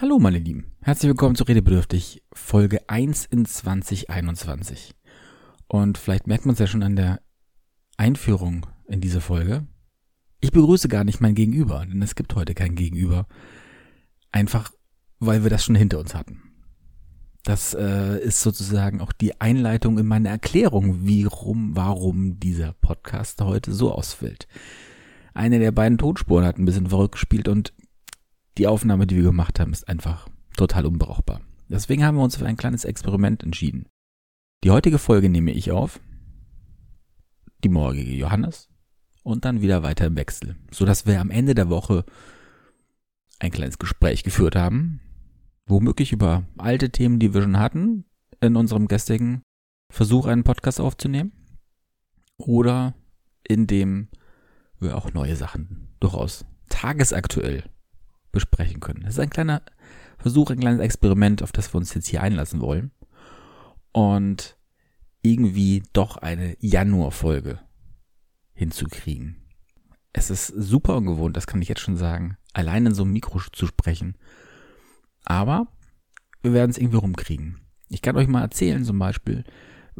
Hallo meine Lieben, herzlich willkommen zu Redebedürftig, Folge 1 in 2021. Und vielleicht merkt man es ja schon an der Einführung in diese Folge. Ich begrüße gar nicht mein Gegenüber, denn es gibt heute kein Gegenüber. Einfach, weil wir das schon hinter uns hatten. Das äh, ist sozusagen auch die Einleitung in meine Erklärung, wie rum, warum dieser Podcast heute so ausfällt. Eine der beiden Tonspuren hat ein bisschen verrückt gespielt und die Aufnahme, die wir gemacht haben, ist einfach total unbrauchbar. Deswegen haben wir uns für ein kleines Experiment entschieden. Die heutige Folge nehme ich auf, die morgige Johannes. Und dann wieder weiter im Wechsel, so dass wir am Ende der Woche ein kleines Gespräch geführt haben, womöglich über alte Themen, die wir schon hatten, in unserem gestrigen Versuch, einen Podcast aufzunehmen, oder in dem wir auch neue Sachen durchaus tagesaktuell besprechen können. Das ist ein kleiner Versuch, ein kleines Experiment, auf das wir uns jetzt hier einlassen wollen. Und irgendwie doch eine Januarfolge hinzukriegen. Es ist super ungewohnt, das kann ich jetzt schon sagen, allein in so einem Mikro zu sprechen. Aber wir werden es irgendwie rumkriegen. Ich kann euch mal erzählen, zum Beispiel,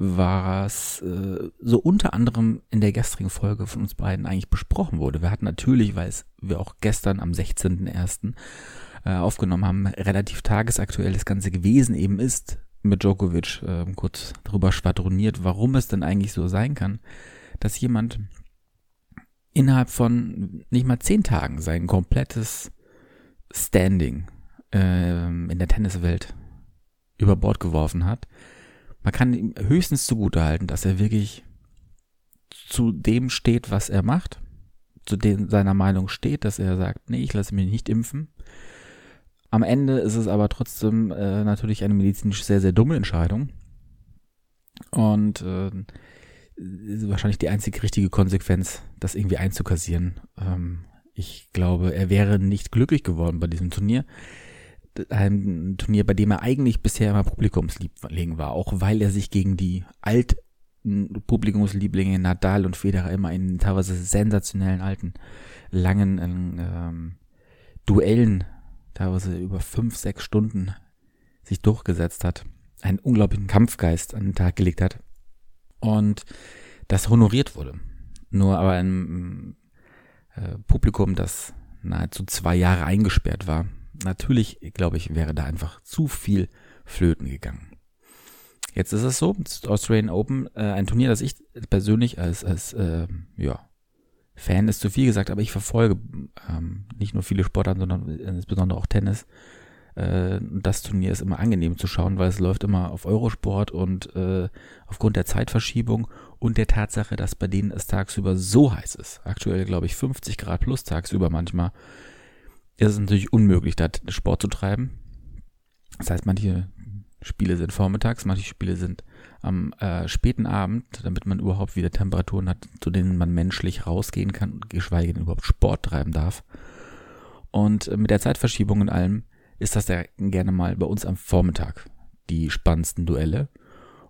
was äh, so unter anderem in der gestrigen Folge von uns beiden eigentlich besprochen wurde. Wir hatten natürlich, weil es wir auch gestern am 16.01. Äh, aufgenommen haben, relativ tagesaktuell das Ganze gewesen eben ist, mit Djokovic äh, kurz darüber schwadroniert, warum es denn eigentlich so sein kann, dass jemand innerhalb von nicht mal zehn Tagen sein komplettes Standing äh, in der Tenniswelt über Bord geworfen hat man kann ihm höchstens zugutehalten, dass er wirklich zu dem steht, was er macht, zu dem seiner Meinung steht, dass er sagt, nee, ich lasse mich nicht impfen. Am Ende ist es aber trotzdem äh, natürlich eine medizinisch sehr, sehr dumme Entscheidung. Und äh, wahrscheinlich die einzige richtige Konsequenz, das irgendwie einzukassieren. Ähm, ich glaube, er wäre nicht glücklich geworden bei diesem Turnier ein Turnier, bei dem er eigentlich bisher immer Publikumsliebling war, auch weil er sich gegen die alten Publikumslieblinge Nadal und Federer immer in teilweise sensationellen alten, langen ähm, Duellen, teilweise über fünf, sechs Stunden sich durchgesetzt hat, einen unglaublichen Kampfgeist an den Tag gelegt hat und das honoriert wurde. Nur aber ein äh, Publikum, das nahezu zwei Jahre eingesperrt war, natürlich, glaube ich, wäre da einfach zu viel flöten gegangen. Jetzt ist es so, das Australian Open, äh, ein Turnier, das ich persönlich als, als äh, ja, Fan ist zu viel gesagt, aber ich verfolge ähm, nicht nur viele Sportarten, sondern insbesondere auch Tennis. Äh, das Turnier ist immer angenehm zu schauen, weil es läuft immer auf Eurosport und äh, aufgrund der Zeitverschiebung und der Tatsache, dass bei denen es tagsüber so heiß ist, aktuell glaube ich 50 Grad plus tagsüber manchmal, ist es natürlich unmöglich, da Sport zu treiben. Das heißt, manche Spiele sind vormittags, manche Spiele sind am äh, späten Abend, damit man überhaupt wieder Temperaturen hat, zu denen man menschlich rausgehen kann, geschweige denn überhaupt Sport treiben darf. Und äh, mit der Zeitverschiebung in allem ist das ja gerne mal bei uns am Vormittag die spannendsten Duelle.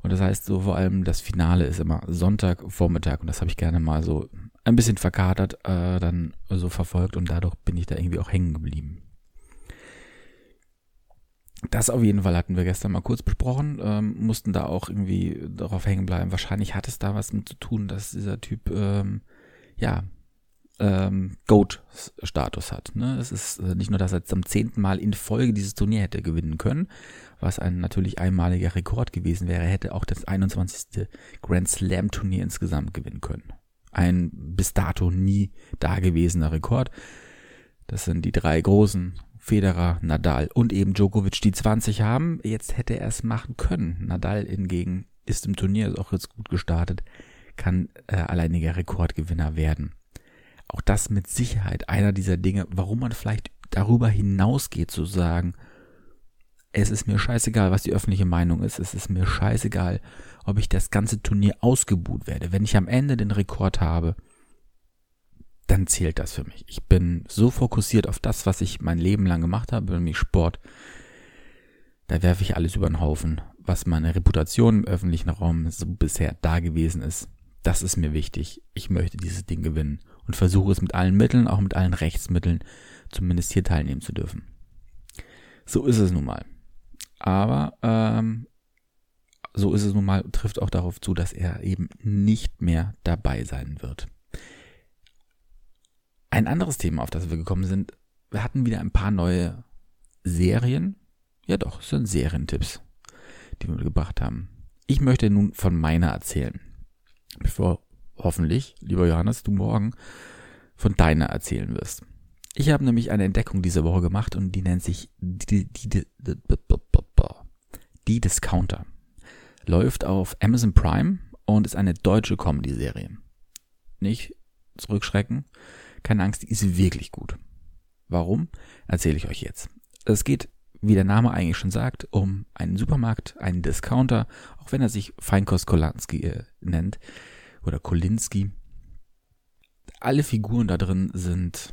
Und das heißt, so vor allem das Finale ist immer Sonntag, Vormittag und das habe ich gerne mal so ein bisschen verkatert äh, dann so verfolgt und dadurch bin ich da irgendwie auch hängen geblieben. Das auf jeden Fall hatten wir gestern mal kurz besprochen, ähm, mussten da auch irgendwie darauf hängen bleiben. Wahrscheinlich hat es da was mit zu tun, dass dieser Typ, ähm, ja, ähm, Goat-Status hat. Ne? Es ist äh, nicht nur, dass er zum zehnten Mal in Folge dieses Turnier hätte gewinnen können, was ein natürlich einmaliger Rekord gewesen wäre, hätte auch das 21. Grand Slam Turnier insgesamt gewinnen können. Ein bis dato nie dagewesener Rekord. Das sind die drei großen, Federer, Nadal und eben Djokovic, die 20 haben. Jetzt hätte er es machen können. Nadal hingegen ist im Turnier ist auch jetzt gut gestartet, kann äh, alleiniger Rekordgewinner werden. Auch das mit Sicherheit einer dieser Dinge, warum man vielleicht darüber hinausgeht zu sagen, es ist mir scheißegal, was die öffentliche Meinung ist, es ist mir scheißegal, ob ich das ganze Turnier ausgebuht werde. Wenn ich am Ende den Rekord habe, dann zählt das für mich. Ich bin so fokussiert auf das, was ich mein Leben lang gemacht habe, nämlich Sport. Da werfe ich alles über den Haufen, was meine Reputation im öffentlichen Raum so bisher da gewesen ist. Das ist mir wichtig. Ich möchte dieses Ding gewinnen und versuche es mit allen Mitteln, auch mit allen Rechtsmitteln, zumindest hier teilnehmen zu dürfen. So ist es nun mal. Aber ähm, so ist es nun mal, trifft auch darauf zu, dass er eben nicht mehr dabei sein wird. Ein anderes Thema, auf das wir gekommen sind, wir hatten wieder ein paar neue Serien. Ja doch, es sind Serientipps, die wir gebracht haben. Ich möchte nun von meiner erzählen. Bevor hoffentlich, lieber Johannes, du morgen von deiner erzählen wirst. Ich habe nämlich eine Entdeckung diese Woche gemacht und die nennt sich die, die, die, die Discounter. Läuft auf Amazon Prime und ist eine deutsche Comedy-Serie. Nicht zurückschrecken, keine Angst, die ist wirklich gut. Warum? Erzähle ich euch jetzt. Es geht, wie der Name eigentlich schon sagt, um einen Supermarkt, einen Discounter, auch wenn er sich Feinkost Kolanski äh, nennt oder Kolinski. Alle Figuren da drin sind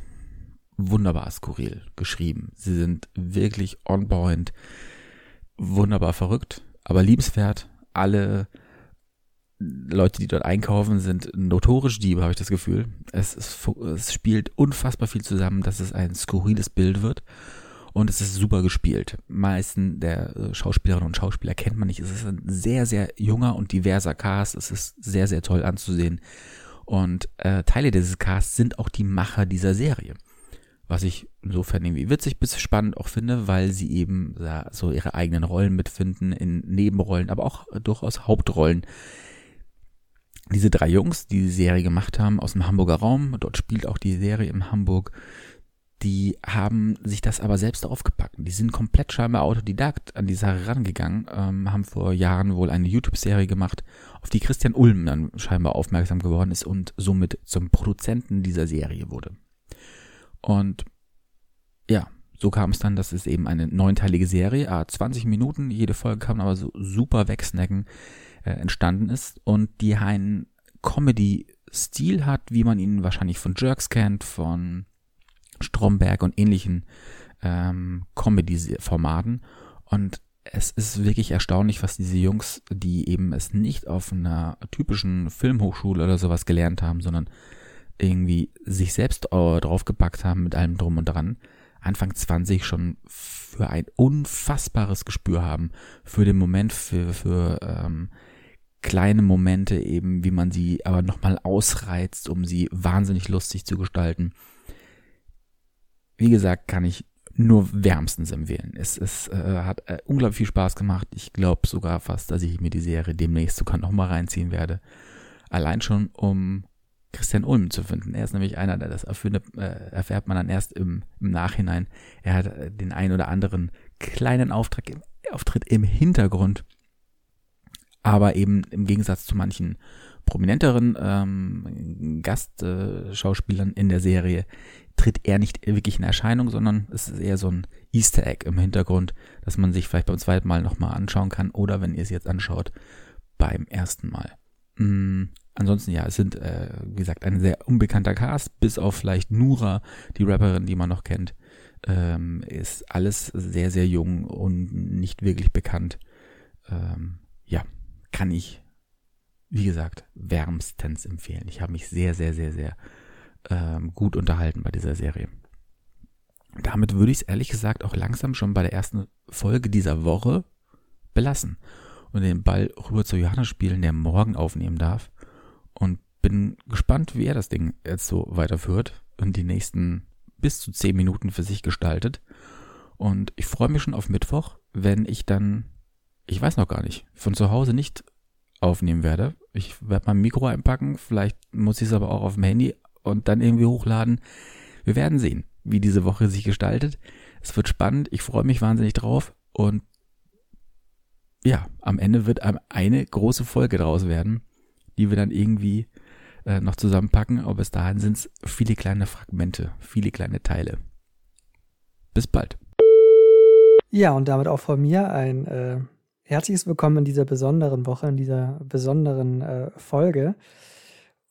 wunderbar skurril geschrieben. Sie sind wirklich on point, wunderbar verrückt, aber liebenswert. Alle Leute, die dort einkaufen, sind notorisch Diebe, habe ich das Gefühl. Es, es, es spielt unfassbar viel zusammen, dass es ein skurriles Bild wird. Und es ist super gespielt. Meisten der äh, Schauspielerinnen und Schauspieler kennt man nicht. Es ist ein sehr, sehr junger und diverser Cast. Es ist sehr, sehr toll anzusehen. Und äh, Teile dieses Casts sind auch die Macher dieser Serie. Was ich insofern irgendwie witzig bis spannend auch finde, weil sie eben ja, so ihre eigenen Rollen mitfinden in Nebenrollen, aber auch durchaus Hauptrollen diese drei Jungs, die die Serie gemacht haben aus dem Hamburger Raum, dort spielt auch die Serie in Hamburg, die haben sich das aber selbst aufgepackt. Die sind komplett scheinbar autodidakt an die Sache rangegangen, ähm, haben vor Jahren wohl eine YouTube-Serie gemacht, auf die Christian Ulm dann scheinbar aufmerksam geworden ist und somit zum Produzenten dieser Serie wurde. Und ja, so kam es dann, dass es eben eine neunteilige Serie, ah, 20 Minuten, jede Folge man aber so super wegsnacken äh, entstanden ist und die einen Comedy-Stil hat, wie man ihn wahrscheinlich von Jerks kennt, von Stromberg und ähnlichen ähm, Comedy-Formaten. Und es ist wirklich erstaunlich, was diese Jungs, die eben es nicht auf einer typischen Filmhochschule oder sowas gelernt haben, sondern irgendwie sich selbst draufgepackt haben mit allem drum und dran, Anfang 20 schon für ein unfassbares Gespür haben, für den Moment, für, für ähm, kleine Momente eben, wie man sie aber nochmal ausreizt, um sie wahnsinnig lustig zu gestalten. Wie gesagt, kann ich nur wärmstens empfehlen. Es, es äh, hat äh, unglaublich viel Spaß gemacht. Ich glaube sogar fast, dass ich mir die Serie demnächst sogar nochmal reinziehen werde. Allein schon, um Christian Ulm zu finden. Er ist nämlich einer, der das erfindet, äh, erfährt man dann erst im, im Nachhinein. Er hat äh, den ein oder anderen kleinen Auftrag, Auftritt im Hintergrund aber eben im Gegensatz zu manchen prominenteren ähm, Gastschauspielern in der Serie tritt er nicht wirklich in Erscheinung, sondern es ist eher so ein Easter Egg im Hintergrund, dass man sich vielleicht beim zweiten Mal nochmal anschauen kann oder wenn ihr es jetzt anschaut, beim ersten Mal. Mhm. Ansonsten ja, es sind, äh, wie gesagt, ein sehr unbekannter Cast, bis auf vielleicht Nura, die Rapperin, die man noch kennt, ähm, ist alles sehr, sehr jung und nicht wirklich bekannt. Ähm, ja, kann ich, wie gesagt, wärmstens empfehlen. Ich habe mich sehr, sehr, sehr, sehr ähm, gut unterhalten bei dieser Serie. Damit würde ich es ehrlich gesagt auch langsam schon bei der ersten Folge dieser Woche belassen und den Ball rüber zu Johannes spielen, der morgen aufnehmen darf. Bin gespannt, wie er das Ding jetzt so weiterführt und die nächsten bis zu zehn Minuten für sich gestaltet. Und ich freue mich schon auf Mittwoch, wenn ich dann ich weiß noch gar nicht, von zu Hause nicht aufnehmen werde. Ich werde mein Mikro einpacken, vielleicht muss ich es aber auch auf dem Handy und dann irgendwie hochladen. Wir werden sehen, wie diese Woche sich gestaltet. Es wird spannend, ich freue mich wahnsinnig drauf und ja, am Ende wird eine große Folge draus werden, die wir dann irgendwie äh, noch zusammenpacken, aber bis dahin sind es viele kleine Fragmente, viele kleine Teile. Bis bald. Ja, und damit auch von mir ein äh, Herzliches Willkommen in dieser besonderen Woche, in dieser besonderen äh, Folge.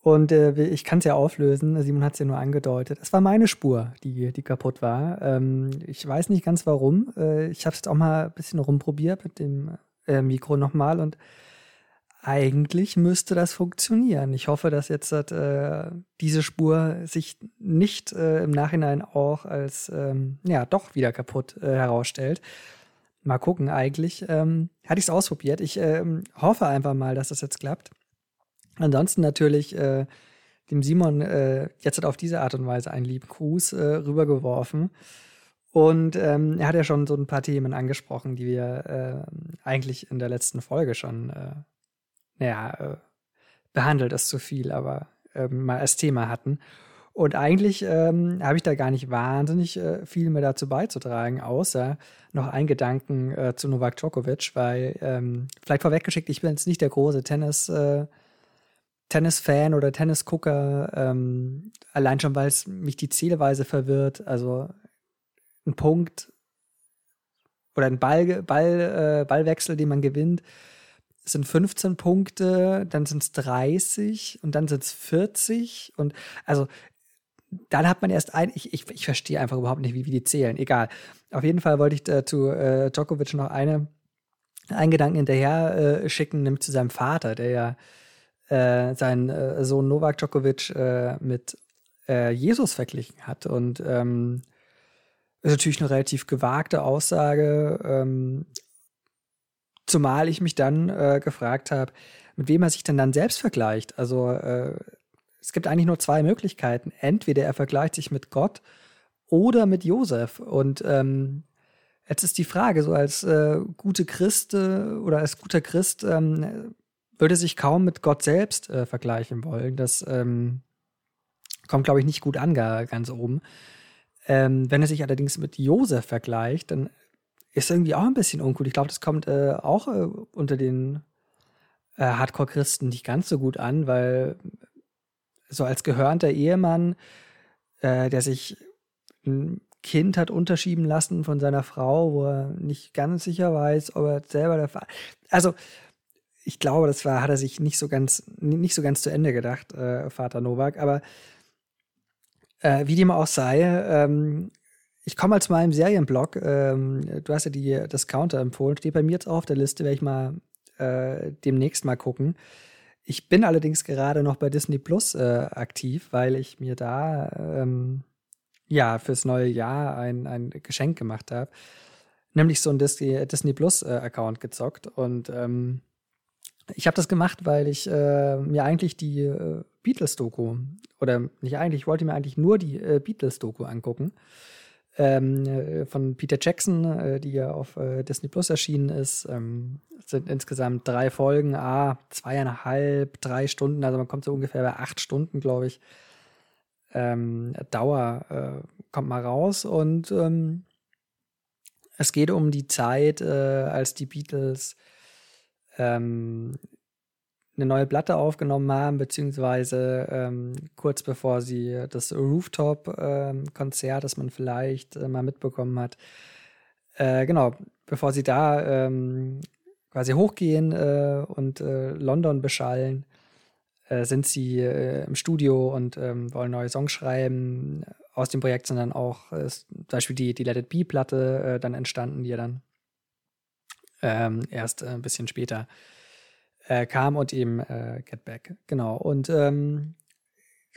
Und äh, ich kann es ja auflösen, Simon hat es ja nur angedeutet. Es war meine Spur, die, die kaputt war. Ähm, ich weiß nicht ganz warum. Äh, ich habe es auch mal ein bisschen rumprobiert mit dem äh, Mikro nochmal und eigentlich müsste das funktionieren. Ich hoffe, dass jetzt äh, diese Spur sich nicht äh, im Nachhinein auch als ähm, ja doch wieder kaputt äh, herausstellt. Mal gucken, eigentlich ähm, hatte ich es ausprobiert. Ich ähm, hoffe einfach mal, dass das jetzt klappt. Ansonsten natürlich äh, dem Simon äh, jetzt auf diese Art und Weise einen lieben Gruß äh, rübergeworfen. Und ähm, er hat ja schon so ein paar Themen angesprochen, die wir äh, eigentlich in der letzten Folge schon äh, naja, äh, behandelt ist zu viel, aber äh, mal als Thema hatten. Und eigentlich ähm, habe ich da gar nicht wahnsinnig äh, viel mehr dazu beizutragen, außer noch ein Gedanken äh, zu Novak Djokovic, weil ähm, vielleicht vorweggeschickt, ich bin jetzt nicht der große Tennis, äh, Tennis-Fan oder Tennisgucker, ähm, allein schon, weil es mich die Zählweise verwirrt. Also ein Punkt oder ein Ball, Ball, äh, Ballwechsel, den man gewinnt, sind 15 Punkte, dann sind es 30 und dann sind es 40 und also dann hat man erst ein, ich, ich, ich verstehe einfach überhaupt nicht, wie, wie die zählen. Egal. Auf jeden Fall wollte ich äh, zu äh, Djokovic noch eine, einen Gedanken hinterher äh, schicken, nämlich zu seinem Vater, der ja äh, seinen äh, Sohn Novak Djokovic äh, mit äh, Jesus verglichen hat. Und ähm, ist natürlich eine relativ gewagte Aussage. Ähm, Zumal ich mich dann äh, gefragt habe, mit wem er sich denn dann selbst vergleicht. Also äh, es gibt eigentlich nur zwei Möglichkeiten. Entweder er vergleicht sich mit Gott oder mit Josef. Und ähm, jetzt ist die Frage, so als äh, gute Christ äh, oder als guter Christ ähm, würde sich kaum mit Gott selbst äh, vergleichen wollen. Das ähm, kommt, glaube ich, nicht gut an, ganz oben. Ähm, wenn er sich allerdings mit Josef vergleicht, dann ist irgendwie auch ein bisschen uncool. Ich glaube, das kommt äh, auch äh, unter den äh, Hardcore-Christen nicht ganz so gut an, weil so als gehörnter Ehemann, äh, der sich ein Kind hat unterschieben lassen von seiner Frau, wo er nicht ganz sicher weiß, ob er selber der Vater. Also, ich glaube, das war, hat er sich nicht so ganz, nicht so ganz zu Ende gedacht, äh, Vater Novak. Aber äh, wie dem auch sei, ähm, ich komme mal zu meinem Serienblog. Ähm, du hast ja die Discounter empfohlen. Steht bei mir jetzt auch auf der Liste, werde ich mal äh, demnächst mal gucken. Ich bin allerdings gerade noch bei Disney Plus äh, aktiv, weil ich mir da ähm, ja fürs neue Jahr ein, ein Geschenk gemacht habe. Nämlich so ein Disney, Disney Plus äh, gezockt. Und ähm, ich habe das gemacht, weil ich äh, mir eigentlich die äh, Beatles-Doku, oder nicht eigentlich, ich wollte mir eigentlich nur die äh, Beatles-Doku angucken ähm, äh, von Peter Jackson, äh, die ja auf äh, Disney Plus erschienen ist. Ähm, sind insgesamt drei Folgen, ah, zweieinhalb, drei Stunden, also man kommt so ungefähr bei acht Stunden, glaube ich. Ähm, Dauer äh, kommt mal raus und ähm, es geht um die Zeit, äh, als die Beatles ähm, eine neue Platte aufgenommen haben, beziehungsweise ähm, kurz bevor sie das Rooftop-Konzert, das man vielleicht äh, mal mitbekommen hat, äh, genau, bevor sie da ähm, quasi hochgehen äh, und äh, London beschallen, äh, sind sie äh, im Studio und ähm, wollen neue Songs schreiben. Aus dem Projekt sind dann auch zum Beispiel die, die Let It Be-Platte dann entstanden, die ja dann ähm, erst ein bisschen später äh, kam und eben äh, Get Back. Genau. Und ähm,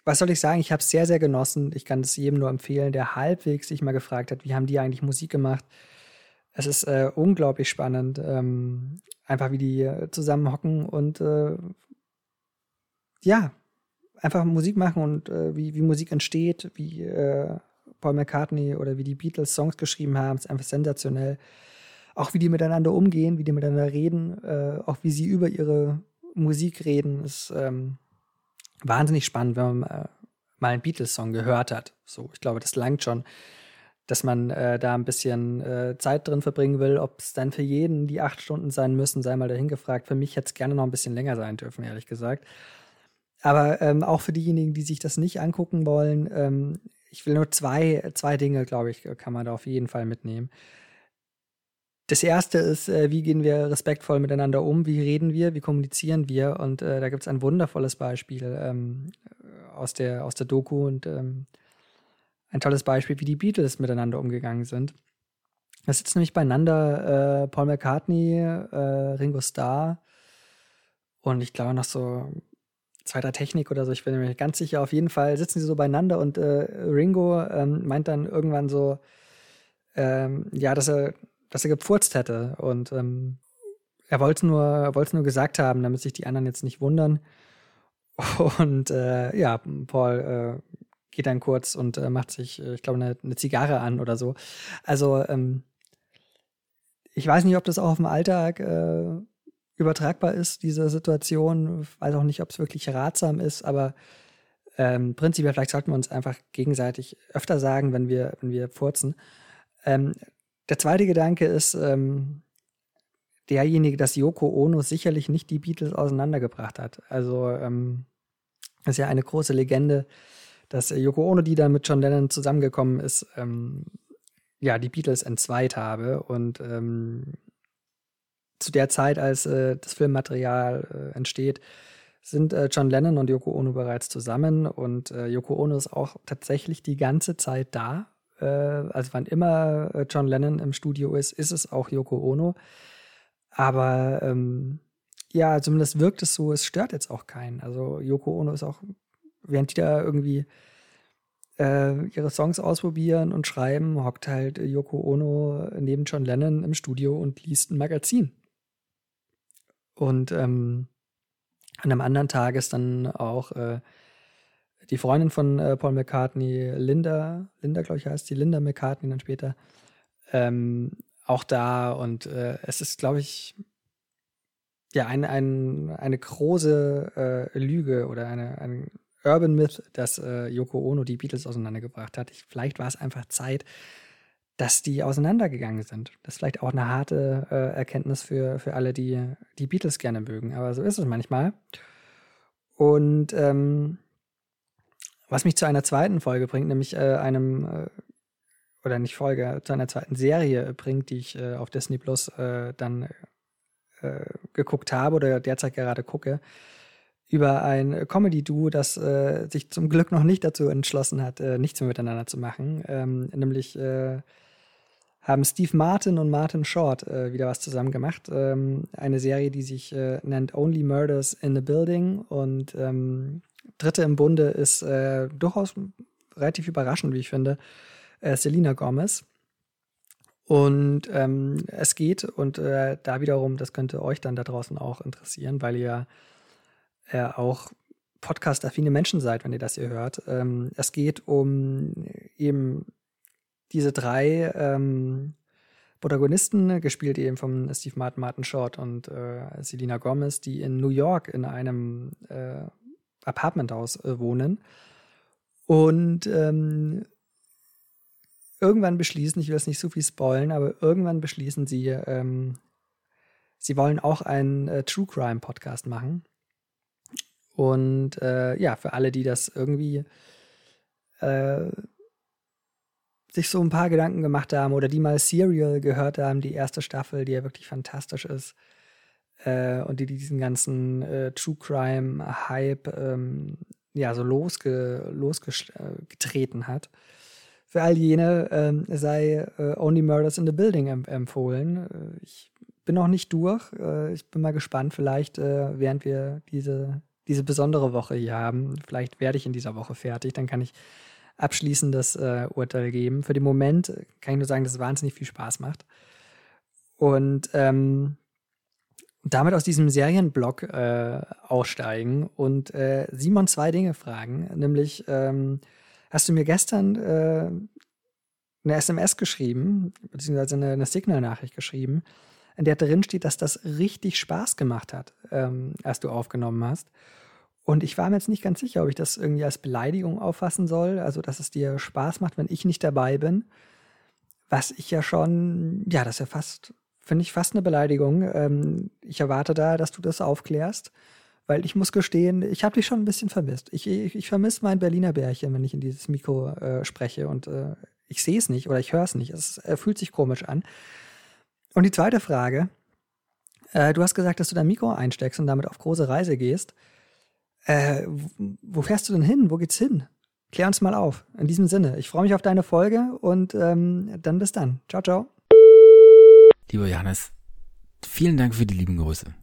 was soll ich sagen? Ich habe es sehr, sehr genossen. Ich kann es jedem nur empfehlen, der halbwegs sich mal gefragt hat, wie haben die eigentlich Musik gemacht. Es ist äh, unglaublich spannend, ähm, einfach wie die äh, zusammen hocken und äh, ja, einfach Musik machen und äh, wie, wie Musik entsteht, wie äh, Paul McCartney oder wie die Beatles Songs geschrieben haben, ist einfach sensationell auch wie die miteinander umgehen, wie die miteinander reden, äh, auch wie sie über ihre Musik reden, ist ähm, wahnsinnig spannend, wenn man äh, mal einen Beatles-Song gehört hat. So, ich glaube, das langt schon, dass man äh, da ein bisschen äh, Zeit drin verbringen will. Ob es dann für jeden die acht Stunden sein müssen, sei mal dahin gefragt. Für mich hätte es gerne noch ein bisschen länger sein dürfen, ehrlich gesagt. Aber ähm, auch für diejenigen, die sich das nicht angucken wollen, ähm, ich will nur zwei, zwei Dinge, glaube ich, kann man da auf jeden Fall mitnehmen. Das erste ist, äh, wie gehen wir respektvoll miteinander um, wie reden wir, wie kommunizieren wir. Und äh, da gibt es ein wundervolles Beispiel ähm, aus, der, aus der Doku und ähm, ein tolles Beispiel, wie die Beatles miteinander umgegangen sind. Da sitzen nämlich beieinander äh, Paul McCartney, äh, Ringo Starr und ich glaube noch so zweiter Technik oder so, ich bin mir ganz sicher, auf jeden Fall sitzen sie so beieinander und äh, Ringo ähm, meint dann irgendwann so, ähm, ja, dass er, dass er gepfurzt hätte und ähm, er wollte es nur, nur gesagt haben, damit sich die anderen jetzt nicht wundern. Und äh, ja, Paul äh, geht dann kurz und äh, macht sich, äh, ich glaube, eine, eine, Zigarre an oder so. Also ähm, ich weiß nicht, ob das auch auf dem Alltag äh, übertragbar ist, diese Situation. Ich weiß auch nicht, ob es wirklich ratsam ist, aber ähm, prinzipiell vielleicht sollten wir uns einfach gegenseitig öfter sagen, wenn wir, wenn wir furzen. Ähm, der zweite Gedanke ist ähm, derjenige, dass Yoko Ono sicherlich nicht die Beatles auseinandergebracht hat. Also ähm, ist ja eine große Legende, dass Yoko Ono, die dann mit John Lennon zusammengekommen ist, ähm, ja, die Beatles entzweit habe und ähm, zu der Zeit, als äh, das Filmmaterial äh, entsteht, sind äh, John Lennon und Yoko Ono bereits zusammen und äh, Yoko Ono ist auch tatsächlich die ganze Zeit da. Äh, also wann immer äh, John Lennon im Studio ist, ist es auch Yoko Ono. Aber ähm, ja, zumindest wirkt es so, es stört jetzt auch keinen. Also Yoko Ono ist auch, während die da irgendwie ihre Songs ausprobieren und schreiben, hockt halt Yoko Ono neben John Lennon im Studio und liest ein Magazin. Und ähm, an einem anderen Tag ist dann auch äh, die Freundin von äh, Paul McCartney, Linda, Linda, glaube ich, heißt die, Linda McCartney dann später, ähm, auch da. Und äh, es ist, glaube ich, ja, ein, ein, eine große äh, Lüge oder eine, ein Urban Myth, dass äh, Yoko Ono die Beatles auseinandergebracht hat. Ich, vielleicht war es einfach Zeit, dass die auseinandergegangen sind. Das ist vielleicht auch eine harte äh, Erkenntnis für, für alle, die die Beatles gerne mögen. Aber so ist es manchmal. Und ähm, was mich zu einer zweiten Folge bringt, nämlich äh, einem, äh, oder nicht Folge, zu einer zweiten Serie bringt, die ich äh, auf Disney Plus äh, dann äh, geguckt habe oder derzeit gerade gucke, über ein Comedy-Duo, das äh, sich zum Glück noch nicht dazu entschlossen hat, nichts mehr miteinander zu machen, ähm, nämlich haben Steve Martin und Martin Short äh, wieder was zusammen gemacht. Ähm, eine Serie, die sich äh, nennt Only Murders in the Building. Und ähm, dritte im Bunde ist äh, durchaus relativ überraschend, wie ich finde, äh, Selena Gomez. Und ähm, es geht, und äh, da wiederum, das könnte euch dann da draußen auch interessieren, weil ihr äh, auch podcast-affine Menschen seid, wenn ihr das hier hört. Ähm, es geht um eben diese drei ähm, Protagonisten, gespielt eben von Steve Martin, Martin Short und äh, Selina Gomez, die in New York in einem äh, Apartmenthaus äh, wohnen. Und ähm, irgendwann beschließen, ich will es nicht so viel spoilen, aber irgendwann beschließen sie, ähm, sie wollen auch einen äh, True Crime Podcast machen. Und äh, ja, für alle, die das irgendwie äh, sich so ein paar Gedanken gemacht haben oder die mal Serial gehört haben, die erste Staffel, die ja wirklich fantastisch ist. Äh, und die diesen ganzen äh, True Crime Hype ähm, ja so losge losgetreten hat. Für all jene ähm, sei äh, Only Murders in the Building em empfohlen. Äh, ich bin noch nicht durch. Äh, ich bin mal gespannt, vielleicht äh, während wir diese, diese besondere Woche hier haben, vielleicht werde ich in dieser Woche fertig, dann kann ich abschließendes äh, Urteil geben. Für den Moment kann ich nur sagen, dass es wahnsinnig viel Spaß macht. Und ähm, damit aus diesem Serienblock äh, aussteigen und äh, Simon zwei Dinge fragen. Nämlich, ähm, hast du mir gestern äh, eine SMS geschrieben, beziehungsweise eine, eine Signal-Nachricht geschrieben, in der drin steht, dass das richtig Spaß gemacht hat, ähm, als du aufgenommen hast. Und ich war mir jetzt nicht ganz sicher, ob ich das irgendwie als Beleidigung auffassen soll, also dass es dir Spaß macht, wenn ich nicht dabei bin. Was ich ja schon, ja, das ist ja fast, finde ich fast eine Beleidigung. Ähm, ich erwarte da, dass du das aufklärst, weil ich muss gestehen, ich habe dich schon ein bisschen vermisst. Ich, ich, ich vermisse mein Berliner Bärchen, wenn ich in dieses Mikro äh, spreche und äh, ich sehe es nicht oder ich höre es nicht. Es fühlt sich komisch an. Und die zweite Frage, äh, du hast gesagt, dass du dein Mikro einsteckst und damit auf große Reise gehst. Äh, wo fährst du denn hin? Wo geht's hin? Klär uns mal auf. In diesem Sinne, ich freue mich auf deine Folge und ähm, dann bis dann. Ciao, ciao. Lieber Johannes, vielen Dank für die lieben Grüße.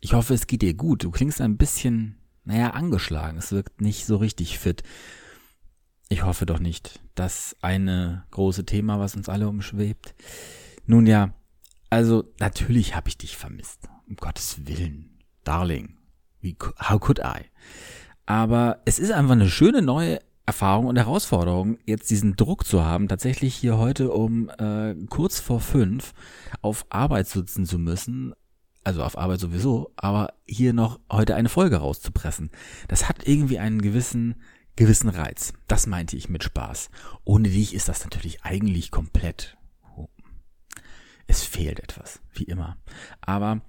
Ich hoffe, es geht dir gut. Du klingst ein bisschen, naja, angeschlagen. Es wirkt nicht so richtig fit. Ich hoffe doch nicht. Das eine große Thema, was uns alle umschwebt. Nun ja, also natürlich habe ich dich vermisst. Um Gottes Willen. Darling. Wie, how could I? Aber es ist einfach eine schöne neue Erfahrung und Herausforderung, jetzt diesen Druck zu haben, tatsächlich hier heute um äh, kurz vor fünf auf Arbeit sitzen zu müssen. Also auf Arbeit sowieso, aber hier noch heute eine Folge rauszupressen. Das hat irgendwie einen gewissen, gewissen Reiz. Das meinte ich mit Spaß. Ohne dich ist das natürlich eigentlich komplett. Es fehlt etwas, wie immer. Aber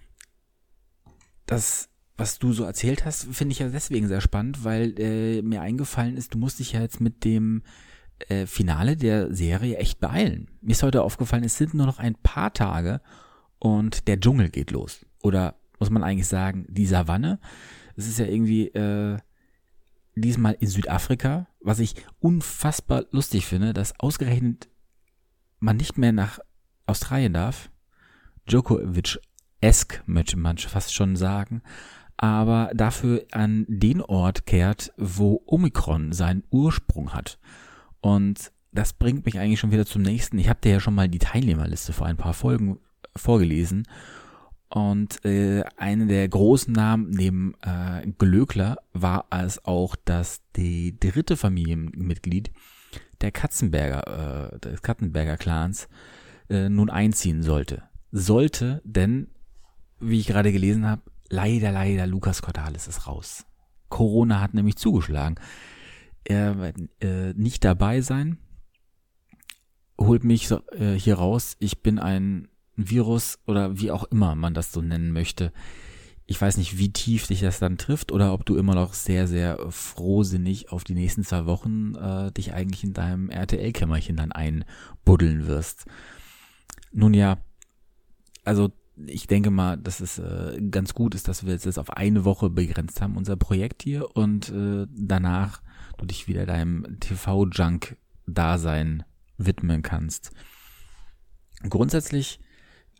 das was du so erzählt hast, finde ich ja deswegen sehr spannend, weil äh, mir eingefallen ist, du musst dich ja jetzt mit dem äh, Finale der Serie echt beeilen. Mir ist heute aufgefallen, es sind nur noch ein paar Tage und der Dschungel geht los. Oder muss man eigentlich sagen, die Savanne. Es ist ja irgendwie äh, diesmal in Südafrika, was ich unfassbar lustig finde, dass ausgerechnet man nicht mehr nach Australien darf. Djokovic-esk möchte man fast schon sagen aber dafür an den Ort kehrt, wo Omikron seinen Ursprung hat. Und das bringt mich eigentlich schon wieder zum nächsten. Ich habe dir ja schon mal die Teilnehmerliste vor ein paar Folgen vorgelesen. Und äh, eine der großen Namen neben äh, Glöckler war es auch, dass die dritte Familienmitglied der Katzenberger, äh, des Katzenberger Clans äh, nun einziehen sollte. Sollte, denn, wie ich gerade gelesen habe, leider, leider, Lukas Cordalis ist raus. Corona hat nämlich zugeschlagen. Er wird äh, nicht dabei sein, holt mich so, äh, hier raus. Ich bin ein Virus oder wie auch immer man das so nennen möchte. Ich weiß nicht, wie tief dich das dann trifft oder ob du immer noch sehr, sehr frohsinnig auf die nächsten zwei Wochen äh, dich eigentlich in deinem RTL-Kämmerchen dann einbuddeln wirst. Nun ja, also ich denke mal, dass es äh, ganz gut ist, dass wir jetzt auf eine Woche begrenzt haben, unser Projekt hier, und äh, danach du dich wieder deinem TV-Junk-Dasein widmen kannst. Grundsätzlich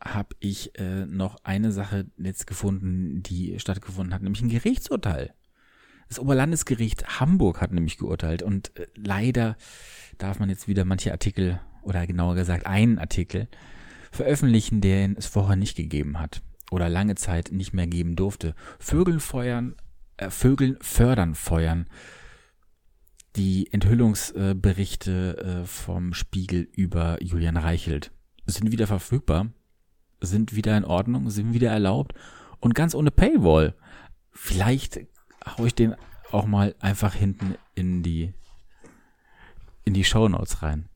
habe ich äh, noch eine Sache jetzt gefunden, die stattgefunden hat, nämlich ein Gerichtsurteil. Das Oberlandesgericht Hamburg hat nämlich geurteilt und äh, leider darf man jetzt wieder manche Artikel oder genauer gesagt einen Artikel veröffentlichen, den es vorher nicht gegeben hat oder lange Zeit nicht mehr geben durfte. Vögeln feuern, äh, Vögeln fördern Feuern. Die Enthüllungsberichte äh, vom Spiegel über Julian Reichelt sind wieder verfügbar, sind wieder in Ordnung, sind wieder erlaubt und ganz ohne Paywall. Vielleicht hau ich den auch mal einfach hinten in die in die Show Notes rein.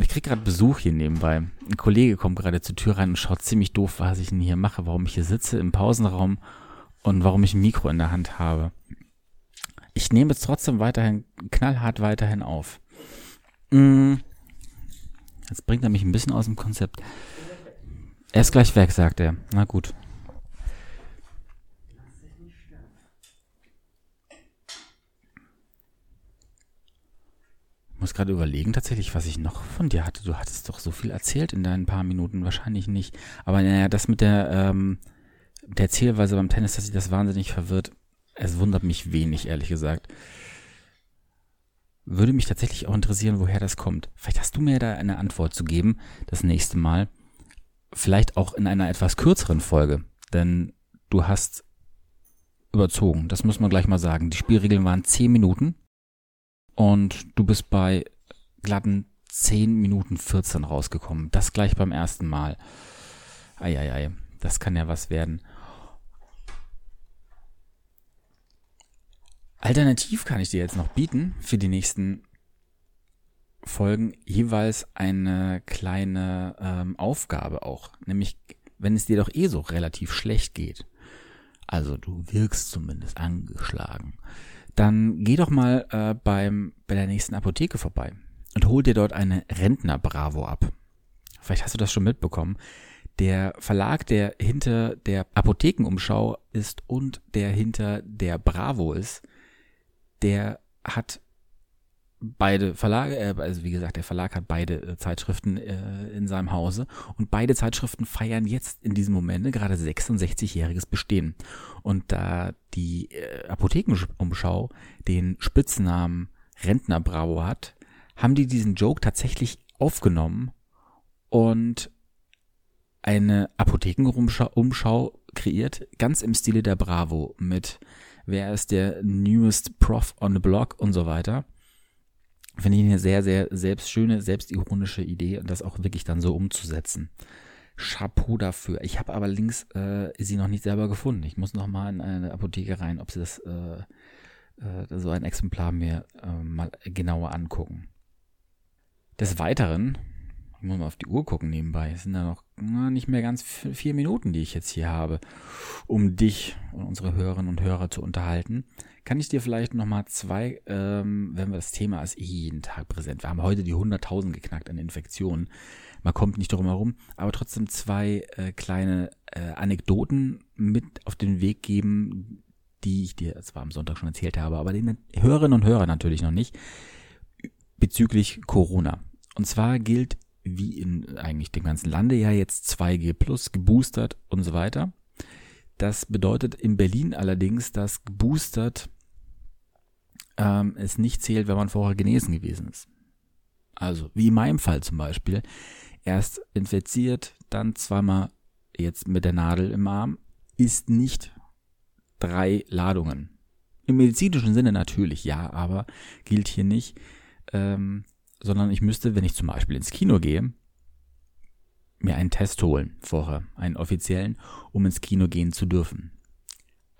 Ich krieg gerade Besuch hier nebenbei. Ein Kollege kommt gerade zur Tür rein und schaut ziemlich doof, was ich denn hier mache, warum ich hier sitze im Pausenraum und warum ich ein Mikro in der Hand habe. Ich nehme jetzt trotzdem weiterhin, knallhart weiterhin auf. Mm. Jetzt bringt er mich ein bisschen aus dem Konzept. Er ist gleich weg, sagt er. Na gut. Muss gerade überlegen tatsächlich, was ich noch von dir hatte. Du hattest doch so viel erzählt in deinen paar Minuten, wahrscheinlich nicht. Aber naja, das mit der, ähm, der Erzählweise beim Tennis, dass sich das wahnsinnig verwirrt, es wundert mich wenig, ehrlich gesagt. Würde mich tatsächlich auch interessieren, woher das kommt. Vielleicht hast du mir da eine Antwort zu geben, das nächste Mal. Vielleicht auch in einer etwas kürzeren Folge. Denn du hast überzogen, das muss man gleich mal sagen. Die Spielregeln waren 10 Minuten und du bist bei glatten 10 Minuten 14 rausgekommen. Das gleich beim ersten Mal. Eieiei, das kann ja was werden. Alternativ kann ich dir jetzt noch bieten für die nächsten Folgen jeweils eine kleine ähm, Aufgabe auch. Nämlich, wenn es dir doch eh so relativ schlecht geht. Also du wirkst zumindest angeschlagen dann geh doch mal äh, beim, bei der nächsten Apotheke vorbei und hol dir dort eine Rentner-Bravo ab. Vielleicht hast du das schon mitbekommen. Der Verlag, der hinter der Apothekenumschau ist und der hinter der Bravo ist, der hat beide Verlage, äh, also wie gesagt, der Verlag hat beide äh, Zeitschriften äh, in seinem Hause und beide Zeitschriften feiern jetzt in diesem Moment gerade 66-jähriges Bestehen. Und da die äh, Apothekenumschau den Spitznamen Rentner Bravo hat, haben die diesen Joke tatsächlich aufgenommen und eine Apothekenumschau kreiert, ganz im Stile der Bravo mit wer ist der newest Prof on the block und so weiter. Finde ich eine sehr, sehr selbst schöne, selbstironische Idee und das auch wirklich dann so umzusetzen. Chapeau dafür. Ich habe aber links äh, sie noch nicht selber gefunden. Ich muss noch mal in eine Apotheke rein, ob sie das äh, äh, so ein Exemplar mir äh, mal genauer angucken. Des Weiteren ich muss mal auf die Uhr gucken nebenbei. Es sind da noch nicht mehr ganz vier Minuten, die ich jetzt hier habe, um dich und unsere Hörerinnen und Hörer zu unterhalten. Kann ich dir vielleicht noch mal zwei, ähm, wenn wir das Thema ist jeden Tag präsent. Wir haben heute die 100.000 geknackt an Infektionen. Man kommt nicht drum herum, aber trotzdem zwei äh, kleine äh, Anekdoten mit auf den Weg geben, die ich dir zwar am Sonntag schon erzählt habe, aber den Hörerinnen und Hörern natürlich noch nicht, bezüglich Corona. Und zwar gilt wie in eigentlich dem ganzen Lande ja jetzt 2G plus geboostert und so weiter. Das bedeutet in Berlin allerdings, dass geboostert ähm, es nicht zählt, wenn man vorher genesen gewesen ist. Also wie in meinem Fall zum Beispiel, erst infiziert, dann zweimal jetzt mit der Nadel im Arm, ist nicht drei Ladungen. Im medizinischen Sinne natürlich ja, aber gilt hier nicht. Ähm, sondern ich müsste, wenn ich zum Beispiel ins Kino gehe, mir einen Test holen vorher, einen offiziellen, um ins Kino gehen zu dürfen.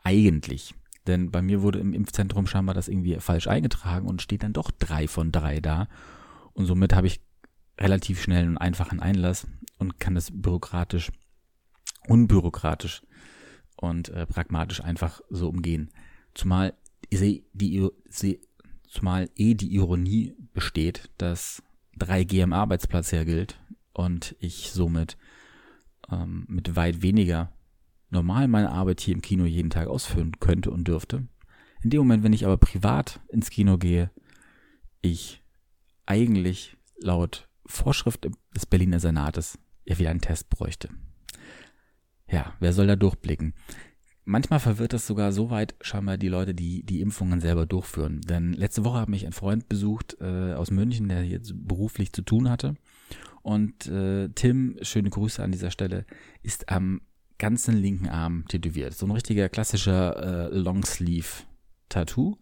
Eigentlich. Denn bei mir wurde im Impfzentrum scheinbar das irgendwie falsch eingetragen und steht dann doch drei von drei da. Und somit habe ich relativ schnell einen einfachen Einlass und kann das bürokratisch, unbürokratisch und äh, pragmatisch einfach so umgehen. Zumal die, die, zumal eh die Ironie besteht, dass 3G am Arbeitsplatz her gilt und ich somit ähm, mit weit weniger normal meine Arbeit hier im Kino jeden Tag ausführen könnte und dürfte. In dem Moment, wenn ich aber privat ins Kino gehe, ich eigentlich laut Vorschrift des Berliner Senates ja wieder einen Test bräuchte. Ja, wer soll da durchblicken? Manchmal verwirrt das sogar so weit scheinbar die Leute, die die Impfungen selber durchführen. Denn letzte Woche hat mich ein Freund besucht äh, aus München, der jetzt beruflich zu tun hatte. Und äh, Tim, schöne Grüße an dieser Stelle, ist am ganzen linken Arm tätowiert. So ein richtiger klassischer äh, Longsleeve-Tattoo.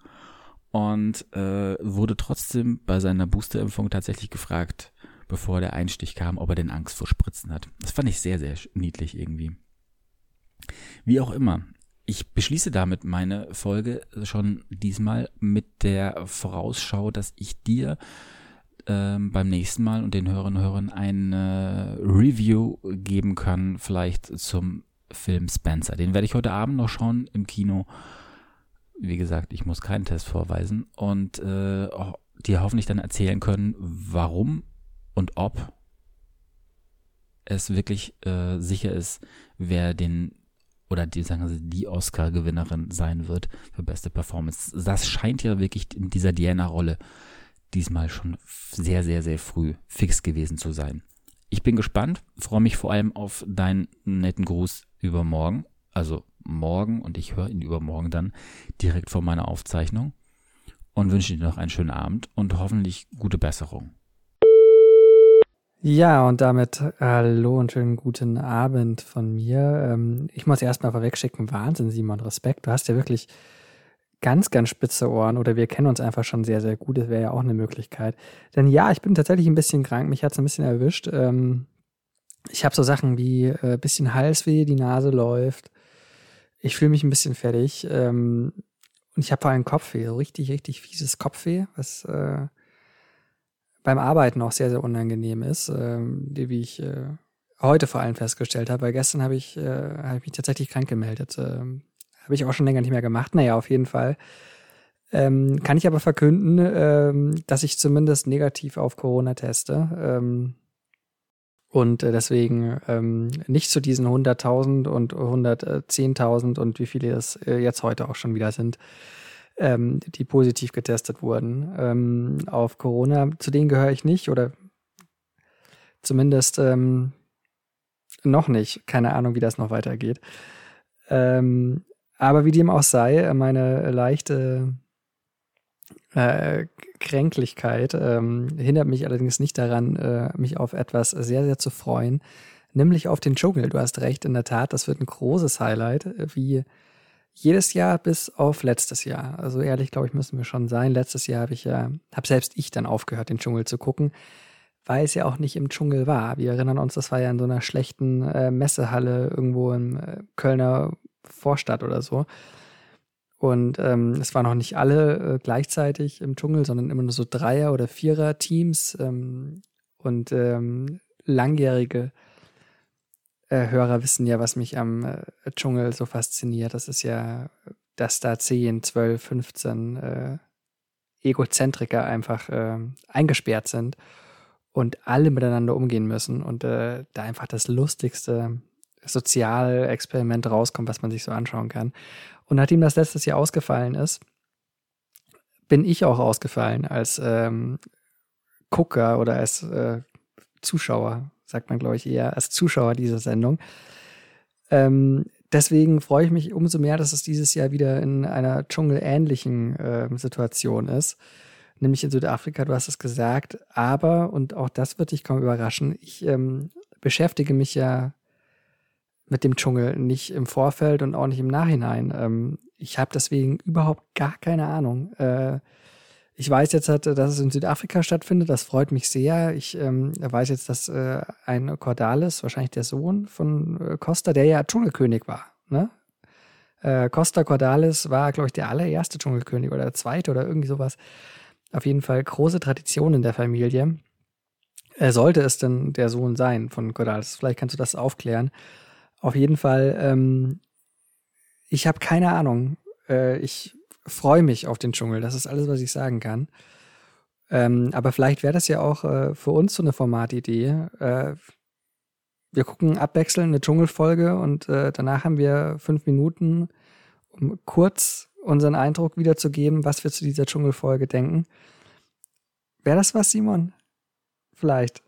Und äh, wurde trotzdem bei seiner Boosterimpfung tatsächlich gefragt, bevor der Einstich kam, ob er denn Angst vor Spritzen hat. Das fand ich sehr, sehr niedlich irgendwie. Wie auch immer. Ich beschließe damit meine Folge schon diesmal mit der Vorausschau, dass ich dir ähm, beim nächsten Mal und den Hörerinnen und Hörern eine Review geben kann, vielleicht zum Film Spencer. Den werde ich heute Abend noch schauen im Kino. Wie gesagt, ich muss keinen Test vorweisen und äh, dir hoffentlich dann erzählen können, warum und ob es wirklich äh, sicher ist, wer den oder die sagen sie, die Oscar-Gewinnerin sein wird für beste Performance. Das scheint ja wirklich in dieser Diana-Rolle diesmal schon sehr, sehr, sehr früh fix gewesen zu sein. Ich bin gespannt, freue mich vor allem auf deinen netten Gruß übermorgen, also morgen und ich höre ihn übermorgen dann direkt vor meiner Aufzeichnung und wünsche dir noch einen schönen Abend und hoffentlich gute Besserung. Ja, und damit hallo und schönen guten Abend von mir. Ähm, ich muss erstmal vorwegschicken, Wahnsinn, Simon, Respekt. Du hast ja wirklich ganz, ganz spitze Ohren oder wir kennen uns einfach schon sehr, sehr gut. Das wäre ja auch eine Möglichkeit. Denn ja, ich bin tatsächlich ein bisschen krank. Mich hat es ein bisschen erwischt. Ähm, ich habe so Sachen wie ein äh, bisschen Halsweh, die Nase läuft. Ich fühle mich ein bisschen fertig. Ähm, und ich habe vor allem Kopfweh, so richtig, richtig fieses Kopfweh, was äh, beim Arbeiten auch sehr, sehr unangenehm ist, ähm, wie ich äh, heute vor allem festgestellt habe. Weil gestern habe ich, äh, hab ich mich tatsächlich krank gemeldet. Ähm, habe ich auch schon länger nicht mehr gemacht. Naja, auf jeden Fall. Ähm, kann ich aber verkünden, ähm, dass ich zumindest negativ auf Corona teste. Ähm, und äh, deswegen ähm, nicht zu diesen 100.000 und 110.000 und wie viele es äh, jetzt heute auch schon wieder sind, ähm, die positiv getestet wurden ähm, auf Corona. Zu denen gehöre ich nicht oder zumindest ähm, noch nicht. Keine Ahnung, wie das noch weitergeht. Ähm, aber wie dem auch sei, meine leichte äh, Kränklichkeit ähm, hindert mich allerdings nicht daran, äh, mich auf etwas sehr, sehr zu freuen, nämlich auf den Dschungel. Du hast recht, in der Tat, das wird ein großes Highlight, wie jedes Jahr bis auf letztes Jahr. Also ehrlich, glaube ich, müssen wir schon sein. Letztes Jahr habe ich ja, habe selbst ich dann aufgehört, den Dschungel zu gucken, weil es ja auch nicht im Dschungel war. Wir erinnern uns, das war ja in so einer schlechten äh, Messehalle irgendwo im äh, Kölner Vorstadt oder so. Und ähm, es waren noch nicht alle äh, gleichzeitig im Dschungel, sondern immer nur so Dreier- oder Vierer-Teams. Ähm, und ähm, langjährige äh, Hörer wissen ja, was mich am äh, Dschungel so fasziniert. Das ist ja, dass da 10, 12, 15 äh, Egozentriker einfach äh, eingesperrt sind und alle miteinander umgehen müssen und äh, da einfach das lustigste Sozialexperiment rauskommt, was man sich so anschauen kann. Und nachdem das letztes Jahr ausgefallen ist, bin ich auch ausgefallen als ähm, Gucker oder als äh, Zuschauer, sagt man, glaube ich, eher als Zuschauer dieser Sendung. Ähm, deswegen freue ich mich umso mehr, dass es dieses Jahr wieder in einer dschungelähnlichen äh, Situation ist. Nämlich in Südafrika, du hast es gesagt. Aber, und auch das wird dich kaum überraschen, ich ähm, beschäftige mich ja mit dem Dschungel, nicht im Vorfeld und auch nicht im Nachhinein. Ähm, ich habe deswegen überhaupt gar keine Ahnung. Äh, ich weiß jetzt, dass es in Südafrika stattfindet, das freut mich sehr. Ich ähm, weiß jetzt, dass äh, ein Cordalis, wahrscheinlich der Sohn von äh, Costa, der ja Dschungelkönig war, ne? Äh, Costa Cordalis war, glaube ich, der allererste Dschungelkönig oder der zweite oder irgendwie sowas. Auf jeden Fall große Tradition in der Familie. Äh, sollte es denn der Sohn sein von Cordalis? Vielleicht kannst du das aufklären. Auf jeden Fall, ähm, ich habe keine Ahnung. Äh, ich freue mich auf den Dschungel. Das ist alles, was ich sagen kann. Ähm, aber vielleicht wäre das ja auch äh, für uns so eine Formatidee. Äh, wir gucken abwechselnd eine Dschungelfolge und äh, danach haben wir fünf Minuten, um kurz unseren Eindruck wiederzugeben, was wir zu dieser Dschungelfolge denken. Wäre das was, Simon? Vielleicht.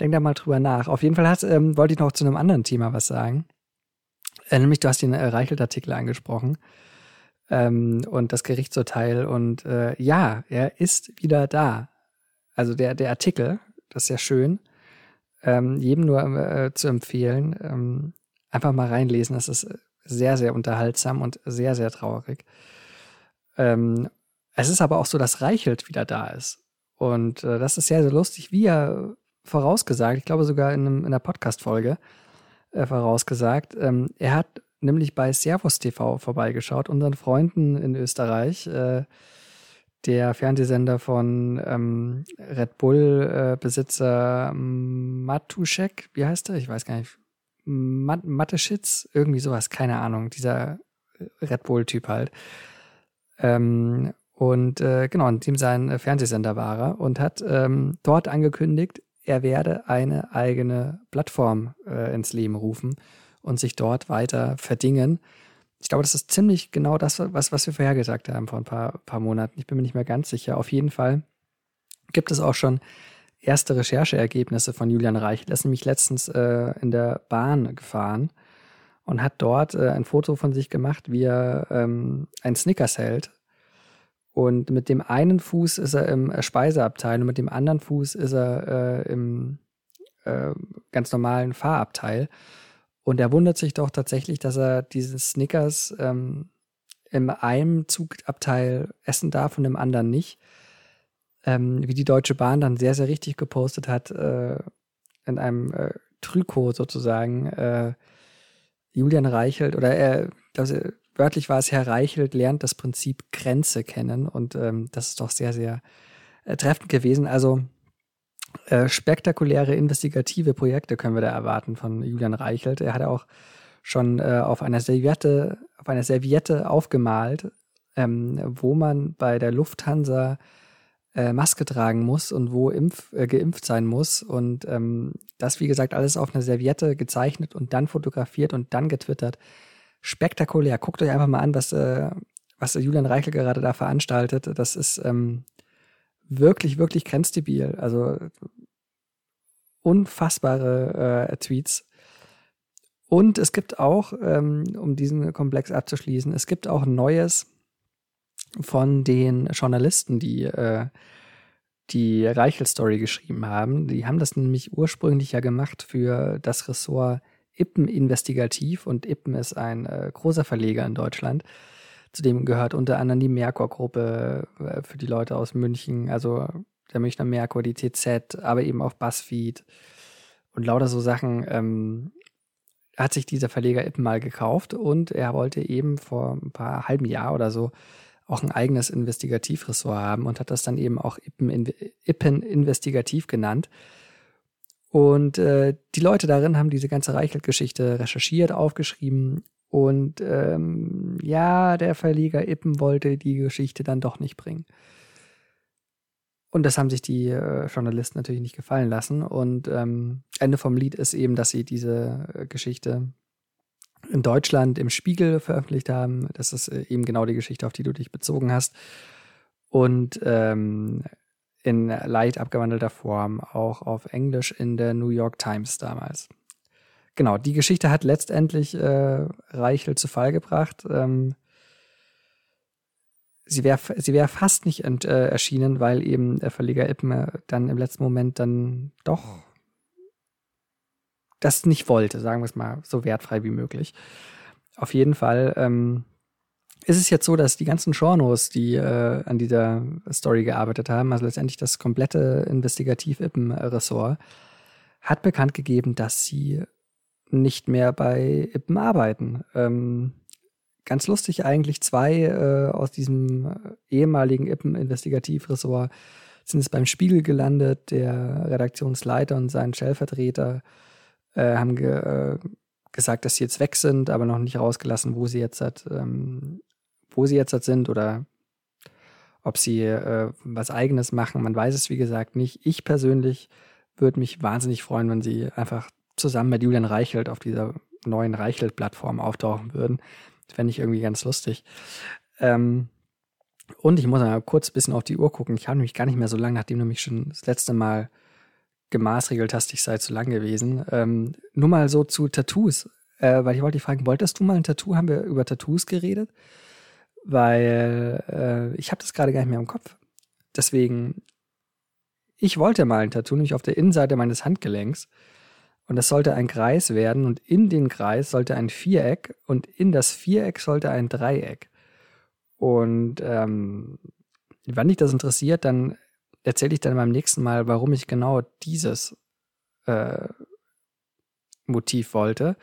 Denk da mal drüber nach. Auf jeden Fall hat, ähm, wollte ich noch zu einem anderen Thema was sagen. Äh, nämlich, du hast den äh, Reichelt-Artikel angesprochen ähm, und das Gerichtsurteil. Und äh, ja, er ist wieder da. Also der, der Artikel, das ist ja schön, ähm, jedem nur äh, zu empfehlen. Ähm, einfach mal reinlesen. Das ist sehr, sehr unterhaltsam und sehr, sehr traurig. Ähm, es ist aber auch so, dass Reichelt wieder da ist. Und äh, das ist sehr, sehr lustig, wie er vorausgesagt, ich glaube sogar in, einem, in einer Podcast-Folge äh, vorausgesagt. Ähm, er hat nämlich bei Servus TV vorbeigeschaut, unseren Freunden in Österreich. Äh, der Fernsehsender von ähm, Red Bull-Besitzer äh, Matuschek, wie heißt er? Ich weiß gar nicht. Mat Mateschitz, irgendwie sowas, keine Ahnung. Dieser Red Bull-Typ halt. Ähm, und äh, genau, in dem sein Fernsehsender war er und hat ähm, dort angekündigt, er werde eine eigene Plattform äh, ins Leben rufen und sich dort weiter verdingen. Ich glaube, das ist ziemlich genau das, was, was wir vorher gesagt haben vor ein paar, paar Monaten. Ich bin mir nicht mehr ganz sicher. Auf jeden Fall gibt es auch schon erste Rechercheergebnisse von Julian Reich. Er ist nämlich letztens äh, in der Bahn gefahren und hat dort äh, ein Foto von sich gemacht, wie er ähm, ein Snickers hält und mit dem einen Fuß ist er im äh, Speiseabteil und mit dem anderen Fuß ist er äh, im äh, ganz normalen Fahrabteil. Und er wundert sich doch tatsächlich, dass er diesen Snickers ähm, in einem Zugabteil essen darf und im anderen nicht. Ähm, wie die Deutsche Bahn dann sehr, sehr richtig gepostet hat, äh, in einem äh, Trikot sozusagen, äh, Julian Reichelt oder er, äh, wörtlich war es, Herr Reichelt lernt das Prinzip Grenze kennen und ähm, das ist doch sehr, sehr äh, treffend gewesen. Also äh, spektakuläre investigative Projekte können wir da erwarten von Julian Reichelt. Er hat auch schon äh, auf einer Serviette, auf einer Serviette aufgemalt, ähm, wo man bei der Lufthansa äh, Maske tragen muss und wo impf, äh, geimpft sein muss. Und ähm, das, wie gesagt, alles auf einer Serviette gezeichnet und dann fotografiert und dann getwittert spektakulär. Guckt euch einfach mal an, was äh, was Julian Reichel gerade da veranstaltet, das ist ähm, wirklich, wirklich grenzdebil. Also unfassbare äh, Tweets. Und es gibt auch, ähm, um diesen Komplex abzuschließen, es gibt auch Neues von den Journalisten, die äh, die Reichel-Story geschrieben haben. Die haben das nämlich ursprünglich ja gemacht für das Ressort Ippen Investigativ und Ippen ist ein äh, großer Verleger in Deutschland. Zudem gehört unter anderem die Merkur-Gruppe äh, für die Leute aus München, also der Münchner Merkur, die TZ, aber eben auch BuzzFeed und lauter so Sachen. Ähm, hat sich dieser Verleger Ippen mal gekauft und er wollte eben vor ein paar halben Jahr oder so auch ein eigenes Investigativressort haben und hat das dann eben auch Ippen, Ippen Investigativ genannt. Und äh, die Leute darin haben diese ganze Reichelt-Geschichte recherchiert, aufgeschrieben. Und ähm, ja, der Verleger Ippen wollte die Geschichte dann doch nicht bringen. Und das haben sich die äh, Journalisten natürlich nicht gefallen lassen. Und ähm, Ende vom Lied ist eben, dass sie diese äh, Geschichte in Deutschland im Spiegel veröffentlicht haben. Das ist äh, eben genau die Geschichte, auf die du dich bezogen hast. Und ähm, in leicht abgewandelter Form auch auf Englisch in der New York Times damals. Genau, die Geschichte hat letztendlich äh, Reichel zu Fall gebracht. Ähm, sie wäre sie wär fast nicht ent, äh, erschienen, weil eben der Verleger Ippen dann im letzten Moment dann doch das nicht wollte, sagen wir es mal so wertfrei wie möglich. Auf jeden Fall ähm, ist es jetzt so, dass die ganzen Journos, die äh, an dieser Story gearbeitet haben, also letztendlich das komplette Investigativ-Ippen-Ressort, hat bekannt gegeben, dass sie nicht mehr bei Ippen arbeiten. Ähm, ganz lustig eigentlich, zwei äh, aus diesem ehemaligen Ippen-Investigativ-Ressort sind es beim Spiegel gelandet. Der Redaktionsleiter und sein Stellvertreter äh, haben ge äh, gesagt, dass sie jetzt weg sind, aber noch nicht rausgelassen, wo sie jetzt hat, ähm, wo sie jetzt sind oder ob sie äh, was eigenes machen. Man weiß es, wie gesagt, nicht. Ich persönlich würde mich wahnsinnig freuen, wenn sie einfach zusammen mit Julian Reichelt auf dieser neuen Reichelt-Plattform auftauchen würden. Das fände ich irgendwie ganz lustig. Ähm, und ich muss mal kurz ein bisschen auf die Uhr gucken. Ich habe nämlich gar nicht mehr so lange, nachdem du mich schon das letzte Mal gemaßregelt hast, ich sei zu lang gewesen. Ähm, nur mal so zu Tattoos, äh, weil ich wollte dich fragen, wolltest du mal ein Tattoo? Haben wir über Tattoos geredet? weil äh, ich habe das gerade gar nicht mehr im Kopf. Deswegen, ich wollte mal ein Tattoo, nämlich auf der Innenseite meines Handgelenks. Und das sollte ein Kreis werden und in den Kreis sollte ein Viereck und in das Viereck sollte ein Dreieck. Und ähm, wenn dich das interessiert, dann erzähle ich dann beim nächsten Mal, warum ich genau dieses äh, Motiv wollte.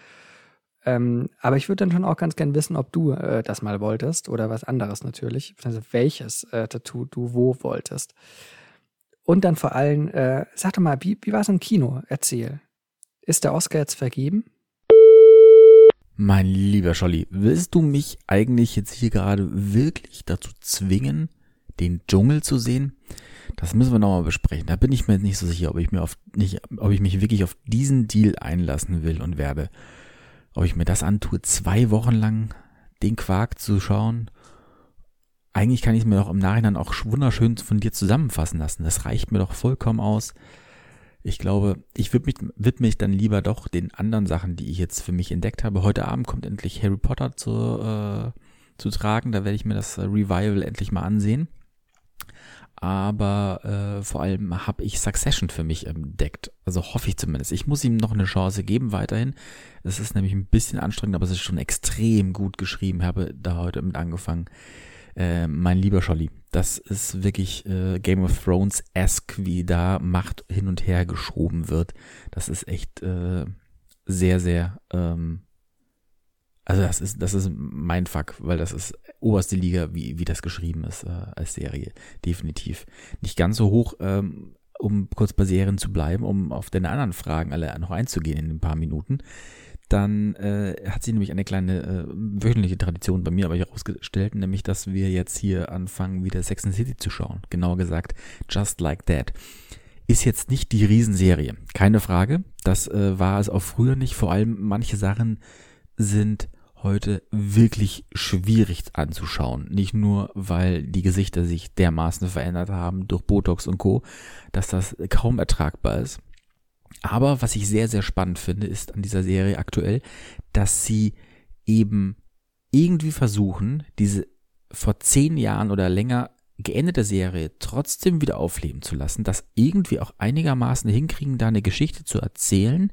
Ähm, aber ich würde dann schon auch ganz gern wissen, ob du äh, das mal wolltest oder was anderes natürlich. Also welches äh, Tattoo du wo wolltest. Und dann vor allem, äh, sag doch mal, wie, wie war es im Kino? Erzähl. Ist der Oscar jetzt vergeben? Mein lieber Scholli, willst du mich eigentlich jetzt hier gerade wirklich dazu zwingen, den Dschungel zu sehen? Das müssen wir nochmal besprechen. Da bin ich mir nicht so sicher, ob ich mir auf nicht, ob ich mich wirklich auf diesen Deal einlassen will und werde ob ich mir das antue, zwei Wochen lang den Quark zu schauen. Eigentlich kann ich es mir doch im Nachhinein auch wunderschön von dir zusammenfassen lassen. Das reicht mir doch vollkommen aus. Ich glaube, ich widme mich, widme mich dann lieber doch den anderen Sachen, die ich jetzt für mich entdeckt habe. Heute Abend kommt endlich Harry Potter zu, äh, zu tragen. Da werde ich mir das Revival endlich mal ansehen aber äh, vor allem habe ich Succession für mich entdeckt. Also hoffe ich zumindest. Ich muss ihm noch eine Chance geben weiterhin. Es ist nämlich ein bisschen anstrengend, aber es ist schon extrem gut geschrieben. Habe da heute mit angefangen. Äh, mein lieber Scholli, das ist wirklich äh, Game of Thrones-esque, wie da Macht hin und her geschoben wird. Das ist echt äh, sehr, sehr ähm, also das ist, das ist mein Fuck, weil das ist oberste Liga, wie, wie das geschrieben ist äh, als Serie. Definitiv. Nicht ganz so hoch, ähm, um kurz bei Serien zu bleiben, um auf deine anderen Fragen alle noch einzugehen in ein paar Minuten. Dann äh, hat sie nämlich eine kleine äh, wöchentliche Tradition bei mir aber herausgestellt, nämlich dass wir jetzt hier anfangen, wieder Sex and City zu schauen. Genauer gesagt, Just Like That. Ist jetzt nicht die Riesenserie, keine Frage. Das äh, war es auch früher nicht. Vor allem manche Sachen sind heute wirklich schwierig anzuschauen. Nicht nur, weil die Gesichter sich dermaßen verändert haben durch Botox und Co., dass das kaum ertragbar ist. Aber was ich sehr, sehr spannend finde, ist an dieser Serie aktuell, dass sie eben irgendwie versuchen, diese vor zehn Jahren oder länger geendete Serie trotzdem wieder aufleben zu lassen, das irgendwie auch einigermaßen hinkriegen, da eine Geschichte zu erzählen,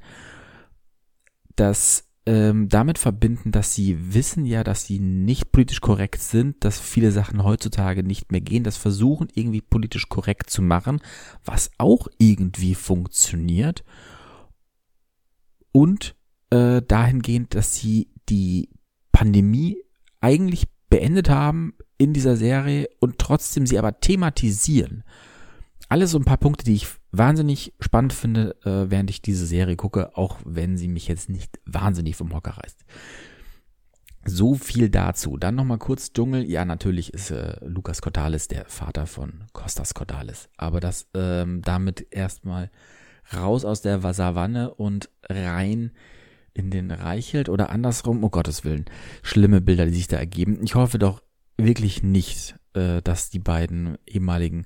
das ähm, damit verbinden, dass sie wissen ja, dass sie nicht politisch korrekt sind, dass viele Sachen heutzutage nicht mehr gehen, das versuchen irgendwie politisch korrekt zu machen, was auch irgendwie funktioniert und äh, dahingehend, dass sie die Pandemie eigentlich beendet haben in dieser Serie und trotzdem sie aber thematisieren. Alles so ein paar Punkte, die ich wahnsinnig spannend finde, äh, während ich diese Serie gucke, auch wenn sie mich jetzt nicht wahnsinnig vom Hocker reißt. So viel dazu. Dann nochmal kurz Dschungel. Ja, natürlich ist äh, Lukas Cordalis der Vater von Costas Cordalis. Aber das ähm, damit erstmal raus aus der Savanne und rein in den Reichelt oder andersrum. Oh Gottes Willen. Schlimme Bilder, die sich da ergeben. Ich hoffe doch wirklich nicht, äh, dass die beiden ehemaligen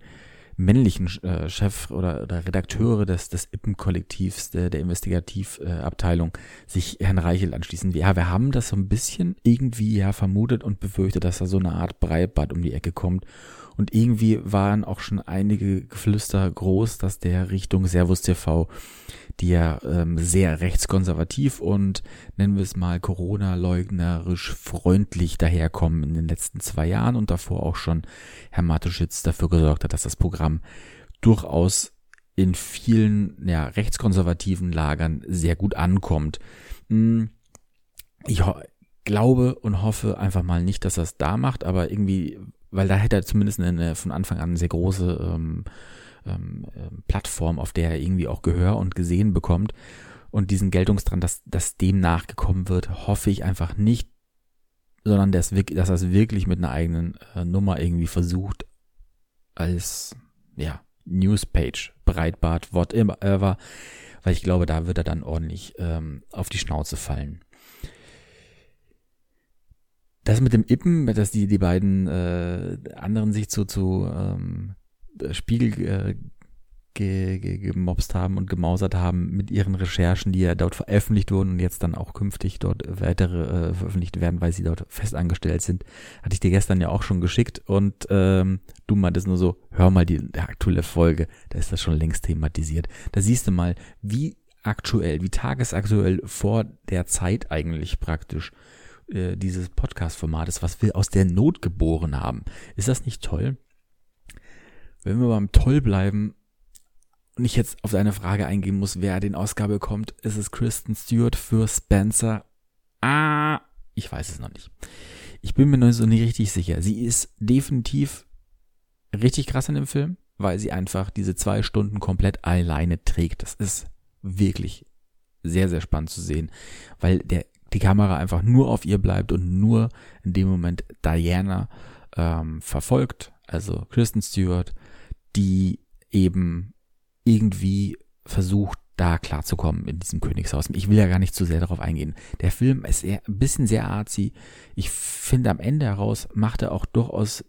männlichen äh, Chef oder, oder Redakteure des, des IPPEN-Kollektivs, der, der Investigativabteilung, äh, sich Herrn Reichel anschließen. Ja, wir haben das so ein bisschen irgendwie ja vermutet und befürchtet, dass da so eine Art Breibad um die Ecke kommt und irgendwie waren auch schon einige Geflüster groß, dass der Richtung Servus TV, die ja ähm, sehr rechtskonservativ und nennen wir es mal Corona-leugnerisch freundlich daherkommen in den letzten zwei Jahren und davor auch schon Herr Matuschitz dafür gesorgt hat, dass das Programm durchaus in vielen ja, rechtskonservativen Lagern sehr gut ankommt. Hm, ich glaube und hoffe einfach mal nicht, dass es da macht, aber irgendwie weil da hätte er zumindest eine, von Anfang an eine sehr große ähm, ähm, ähm, Plattform, auf der er irgendwie auch Gehör und gesehen bekommt. Und diesen Geltungsdrang, dass, dass dem nachgekommen wird, hoffe ich einfach nicht, sondern dass, dass er es wirklich mit einer eigenen äh, Nummer irgendwie versucht, als ja, Newspage, Breitbart, whatever, weil ich glaube, da wird er dann ordentlich ähm, auf die Schnauze fallen. Das mit dem Ippen, dass die, die beiden äh, anderen sich zu, zu ähm, Spiegel äh, ge, ge, gemobst haben und gemausert haben mit ihren Recherchen, die ja dort veröffentlicht wurden und jetzt dann auch künftig dort weitere äh, veröffentlicht werden, weil sie dort festangestellt sind. Hatte ich dir gestern ja auch schon geschickt und ähm, du meintest nur so, hör mal die, die aktuelle Folge, da ist das schon längst thematisiert. Da siehst du mal, wie aktuell, wie tagesaktuell vor der Zeit eigentlich praktisch äh, dieses Podcast-Formates, was wir aus der Not geboren haben. Ist das nicht toll? Wenn wir beim Toll bleiben und ich jetzt auf deine Frage eingehen muss, wer den Oscar bekommt, ist es Kristen Stewart für Spencer. Ah, ich weiß es noch nicht. Ich bin mir noch so nicht richtig sicher. Sie ist definitiv richtig krass in dem Film, weil sie einfach diese zwei Stunden komplett alleine trägt. Das ist wirklich sehr, sehr spannend zu sehen, weil der die Kamera einfach nur auf ihr bleibt und nur in dem Moment Diana ähm, verfolgt, also Kristen Stewart, die eben irgendwie versucht, da klarzukommen in diesem Königshaus. Ich will ja gar nicht zu sehr darauf eingehen. Der Film ist eher, ein bisschen sehr artsy. Ich finde, am Ende heraus macht er auch durchaus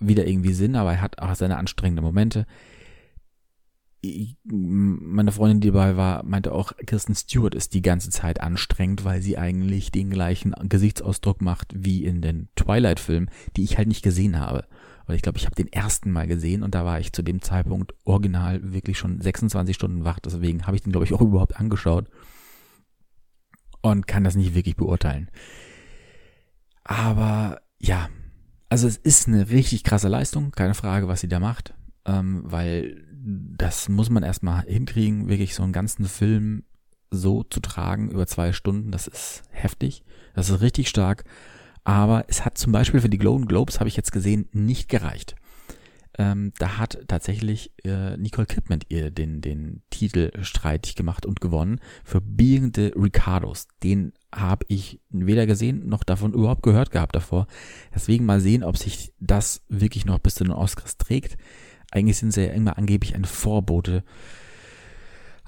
wieder irgendwie Sinn, aber er hat auch seine anstrengenden Momente meine Freundin, die dabei war, meinte auch, Kirsten Stewart ist die ganze Zeit anstrengend, weil sie eigentlich den gleichen Gesichtsausdruck macht wie in den Twilight-Filmen, die ich halt nicht gesehen habe. Weil ich glaube, ich habe den ersten Mal gesehen und da war ich zu dem Zeitpunkt original wirklich schon 26 Stunden wach. Deswegen habe ich den, glaube ich, auch überhaupt angeschaut und kann das nicht wirklich beurteilen. Aber ja, also es ist eine richtig krasse Leistung, keine Frage, was sie da macht, ähm, weil das muss man erstmal hinkriegen, wirklich so einen ganzen Film so zu tragen über zwei Stunden. Das ist heftig. Das ist richtig stark. Aber es hat zum Beispiel für die Golden Globes, habe ich jetzt gesehen, nicht gereicht. Ähm, da hat tatsächlich äh, Nicole Kidman ihr den, den Titel streitig gemacht und gewonnen für Being the Ricardos. Den habe ich weder gesehen noch davon überhaupt gehört gehabt davor. Deswegen mal sehen, ob sich das wirklich noch bis zu den Oscars trägt. Eigentlich sind sie ja immer angeblich ein Vorbote.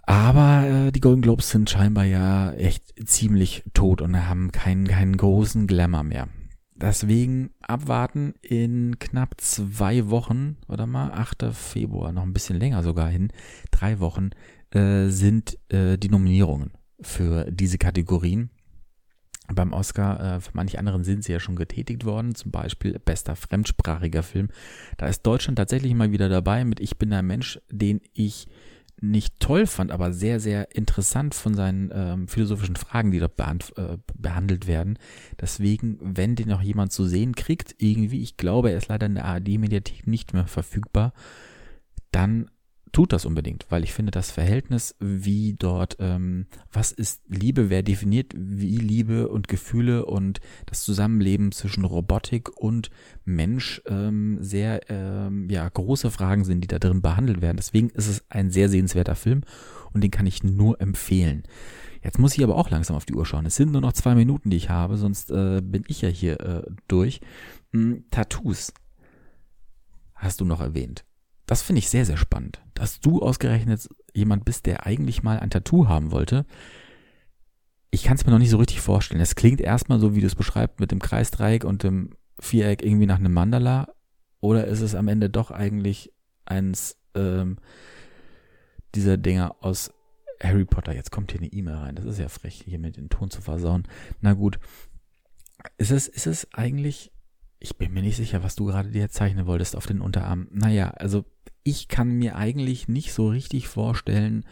Aber äh, die Golden Globes sind scheinbar ja echt ziemlich tot und haben keinen, keinen großen Glamour mehr. Deswegen abwarten in knapp zwei Wochen, oder mal, 8. Februar, noch ein bisschen länger sogar hin, drei Wochen, äh, sind äh, die Nominierungen für diese Kategorien. Beim Oscar, äh, für manche anderen sind sie ja schon getätigt worden, zum Beispiel bester fremdsprachiger Film. Da ist Deutschland tatsächlich mal wieder dabei mit Ich bin ein Mensch, den ich nicht toll fand, aber sehr, sehr interessant von seinen ähm, philosophischen Fragen, die dort äh, behandelt werden. Deswegen, wenn den noch jemand zu sehen kriegt, irgendwie, ich glaube, er ist leider in der ARD-Mediathek nicht mehr verfügbar, dann tut das unbedingt, weil ich finde, das Verhältnis, wie dort, ähm, was ist Liebe, wer definiert wie Liebe und Gefühle und das Zusammenleben zwischen Robotik und Mensch ähm, sehr ähm, ja, große Fragen sind, die da drin behandelt werden. Deswegen ist es ein sehr sehenswerter Film und den kann ich nur empfehlen. Jetzt muss ich aber auch langsam auf die Uhr schauen. Es sind nur noch zwei Minuten, die ich habe, sonst äh, bin ich ja hier äh, durch. Hm, Tattoos hast du noch erwähnt. Das finde ich sehr, sehr spannend, dass du ausgerechnet jemand bist, der eigentlich mal ein Tattoo haben wollte. Ich kann es mir noch nicht so richtig vorstellen. Es klingt erstmal so, wie du es beschreibst, mit dem Kreisdreieck und dem Viereck irgendwie nach einem Mandala. Oder ist es am Ende doch eigentlich eins ähm, dieser Dinger aus Harry Potter? Jetzt kommt hier eine E-Mail rein. Das ist ja frech, hier mit dem Ton zu versauen. Na gut. Ist es, ist es eigentlich ich bin mir nicht sicher, was du gerade dir zeichnen wolltest auf den Unterarm. Naja, also ich kann mir eigentlich nicht so richtig vorstellen,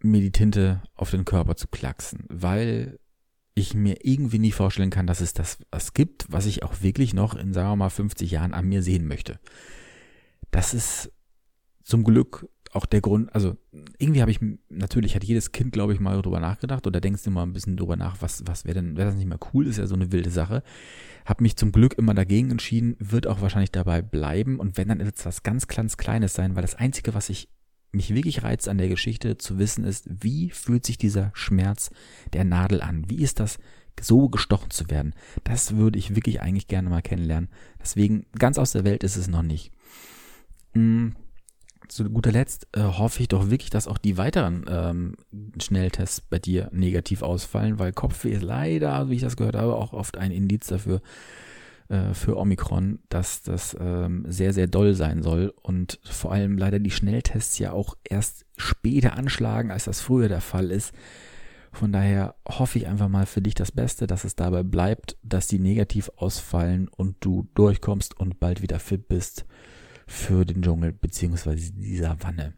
mir die Tinte auf den Körper zu klacksen, weil ich mir irgendwie nie vorstellen kann, dass es das was gibt, was ich auch wirklich noch in, sagen wir mal, 50 Jahren an mir sehen möchte. Das ist zum Glück auch der Grund, also irgendwie habe ich, natürlich hat jedes Kind, glaube ich, mal drüber nachgedacht oder denkst du mal ein bisschen drüber nach, was, was wäre denn, wäre das nicht mehr cool, ist ja so eine wilde Sache. Habe mich zum Glück immer dagegen entschieden, wird auch wahrscheinlich dabei bleiben und wenn, dann ist es was ganz, ganz Kleines sein, weil das Einzige, was ich mich wirklich reizt an der Geschichte zu wissen ist, wie fühlt sich dieser Schmerz der Nadel an? Wie ist das, so gestochen zu werden? Das würde ich wirklich eigentlich gerne mal kennenlernen. Deswegen, ganz aus der Welt ist es noch nicht. Hm zu guter Letzt äh, hoffe ich doch wirklich, dass auch die weiteren ähm, Schnelltests bei dir negativ ausfallen, weil Kopfweh ist leider, wie ich das gehört habe, auch oft ein Indiz dafür, äh, für Omikron, dass das ähm, sehr, sehr doll sein soll und vor allem leider die Schnelltests ja auch erst später anschlagen, als das früher der Fall ist. Von daher hoffe ich einfach mal für dich das Beste, dass es dabei bleibt, dass die negativ ausfallen und du durchkommst und bald wieder fit bist für den Dschungel beziehungsweise die Savanne.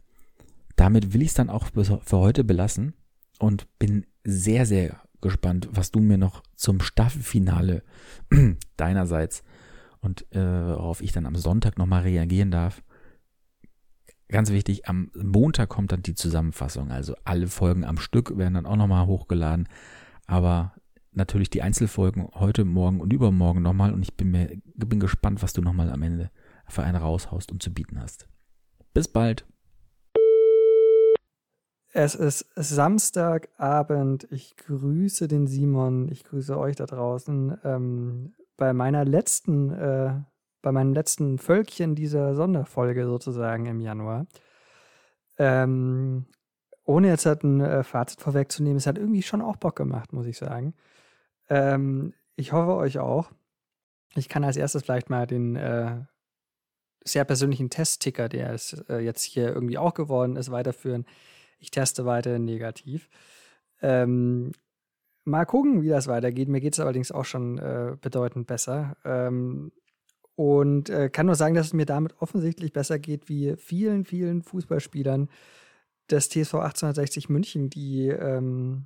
Damit will ich es dann auch für heute belassen und bin sehr, sehr gespannt, was du mir noch zum Staffelfinale deinerseits und äh, worauf ich dann am Sonntag nochmal reagieren darf. Ganz wichtig, am Montag kommt dann die Zusammenfassung, also alle Folgen am Stück werden dann auch nochmal hochgeladen, aber natürlich die Einzelfolgen heute, morgen und übermorgen nochmal und ich bin mir bin gespannt, was du nochmal am Ende für einen raushaust und zu bieten hast. Bis bald. Es ist Samstagabend. Ich grüße den Simon. Ich grüße euch da draußen. Ähm, bei meiner letzten, äh, bei meinem letzten Völkchen dieser Sonderfolge sozusagen im Januar. Ähm, ohne jetzt halt ein äh, Fazit vorwegzunehmen, es hat irgendwie schon auch Bock gemacht, muss ich sagen. Ähm, ich hoffe euch auch. Ich kann als erstes vielleicht mal den äh, sehr persönlichen Testticker, der es äh, jetzt hier irgendwie auch geworden ist, weiterführen. Ich teste weiter negativ. Ähm, mal gucken, wie das weitergeht. Mir geht es allerdings auch schon äh, bedeutend besser. Ähm, und äh, kann nur sagen, dass es mir damit offensichtlich besser geht wie vielen, vielen Fußballspielern des TSV 1860 München, die ähm,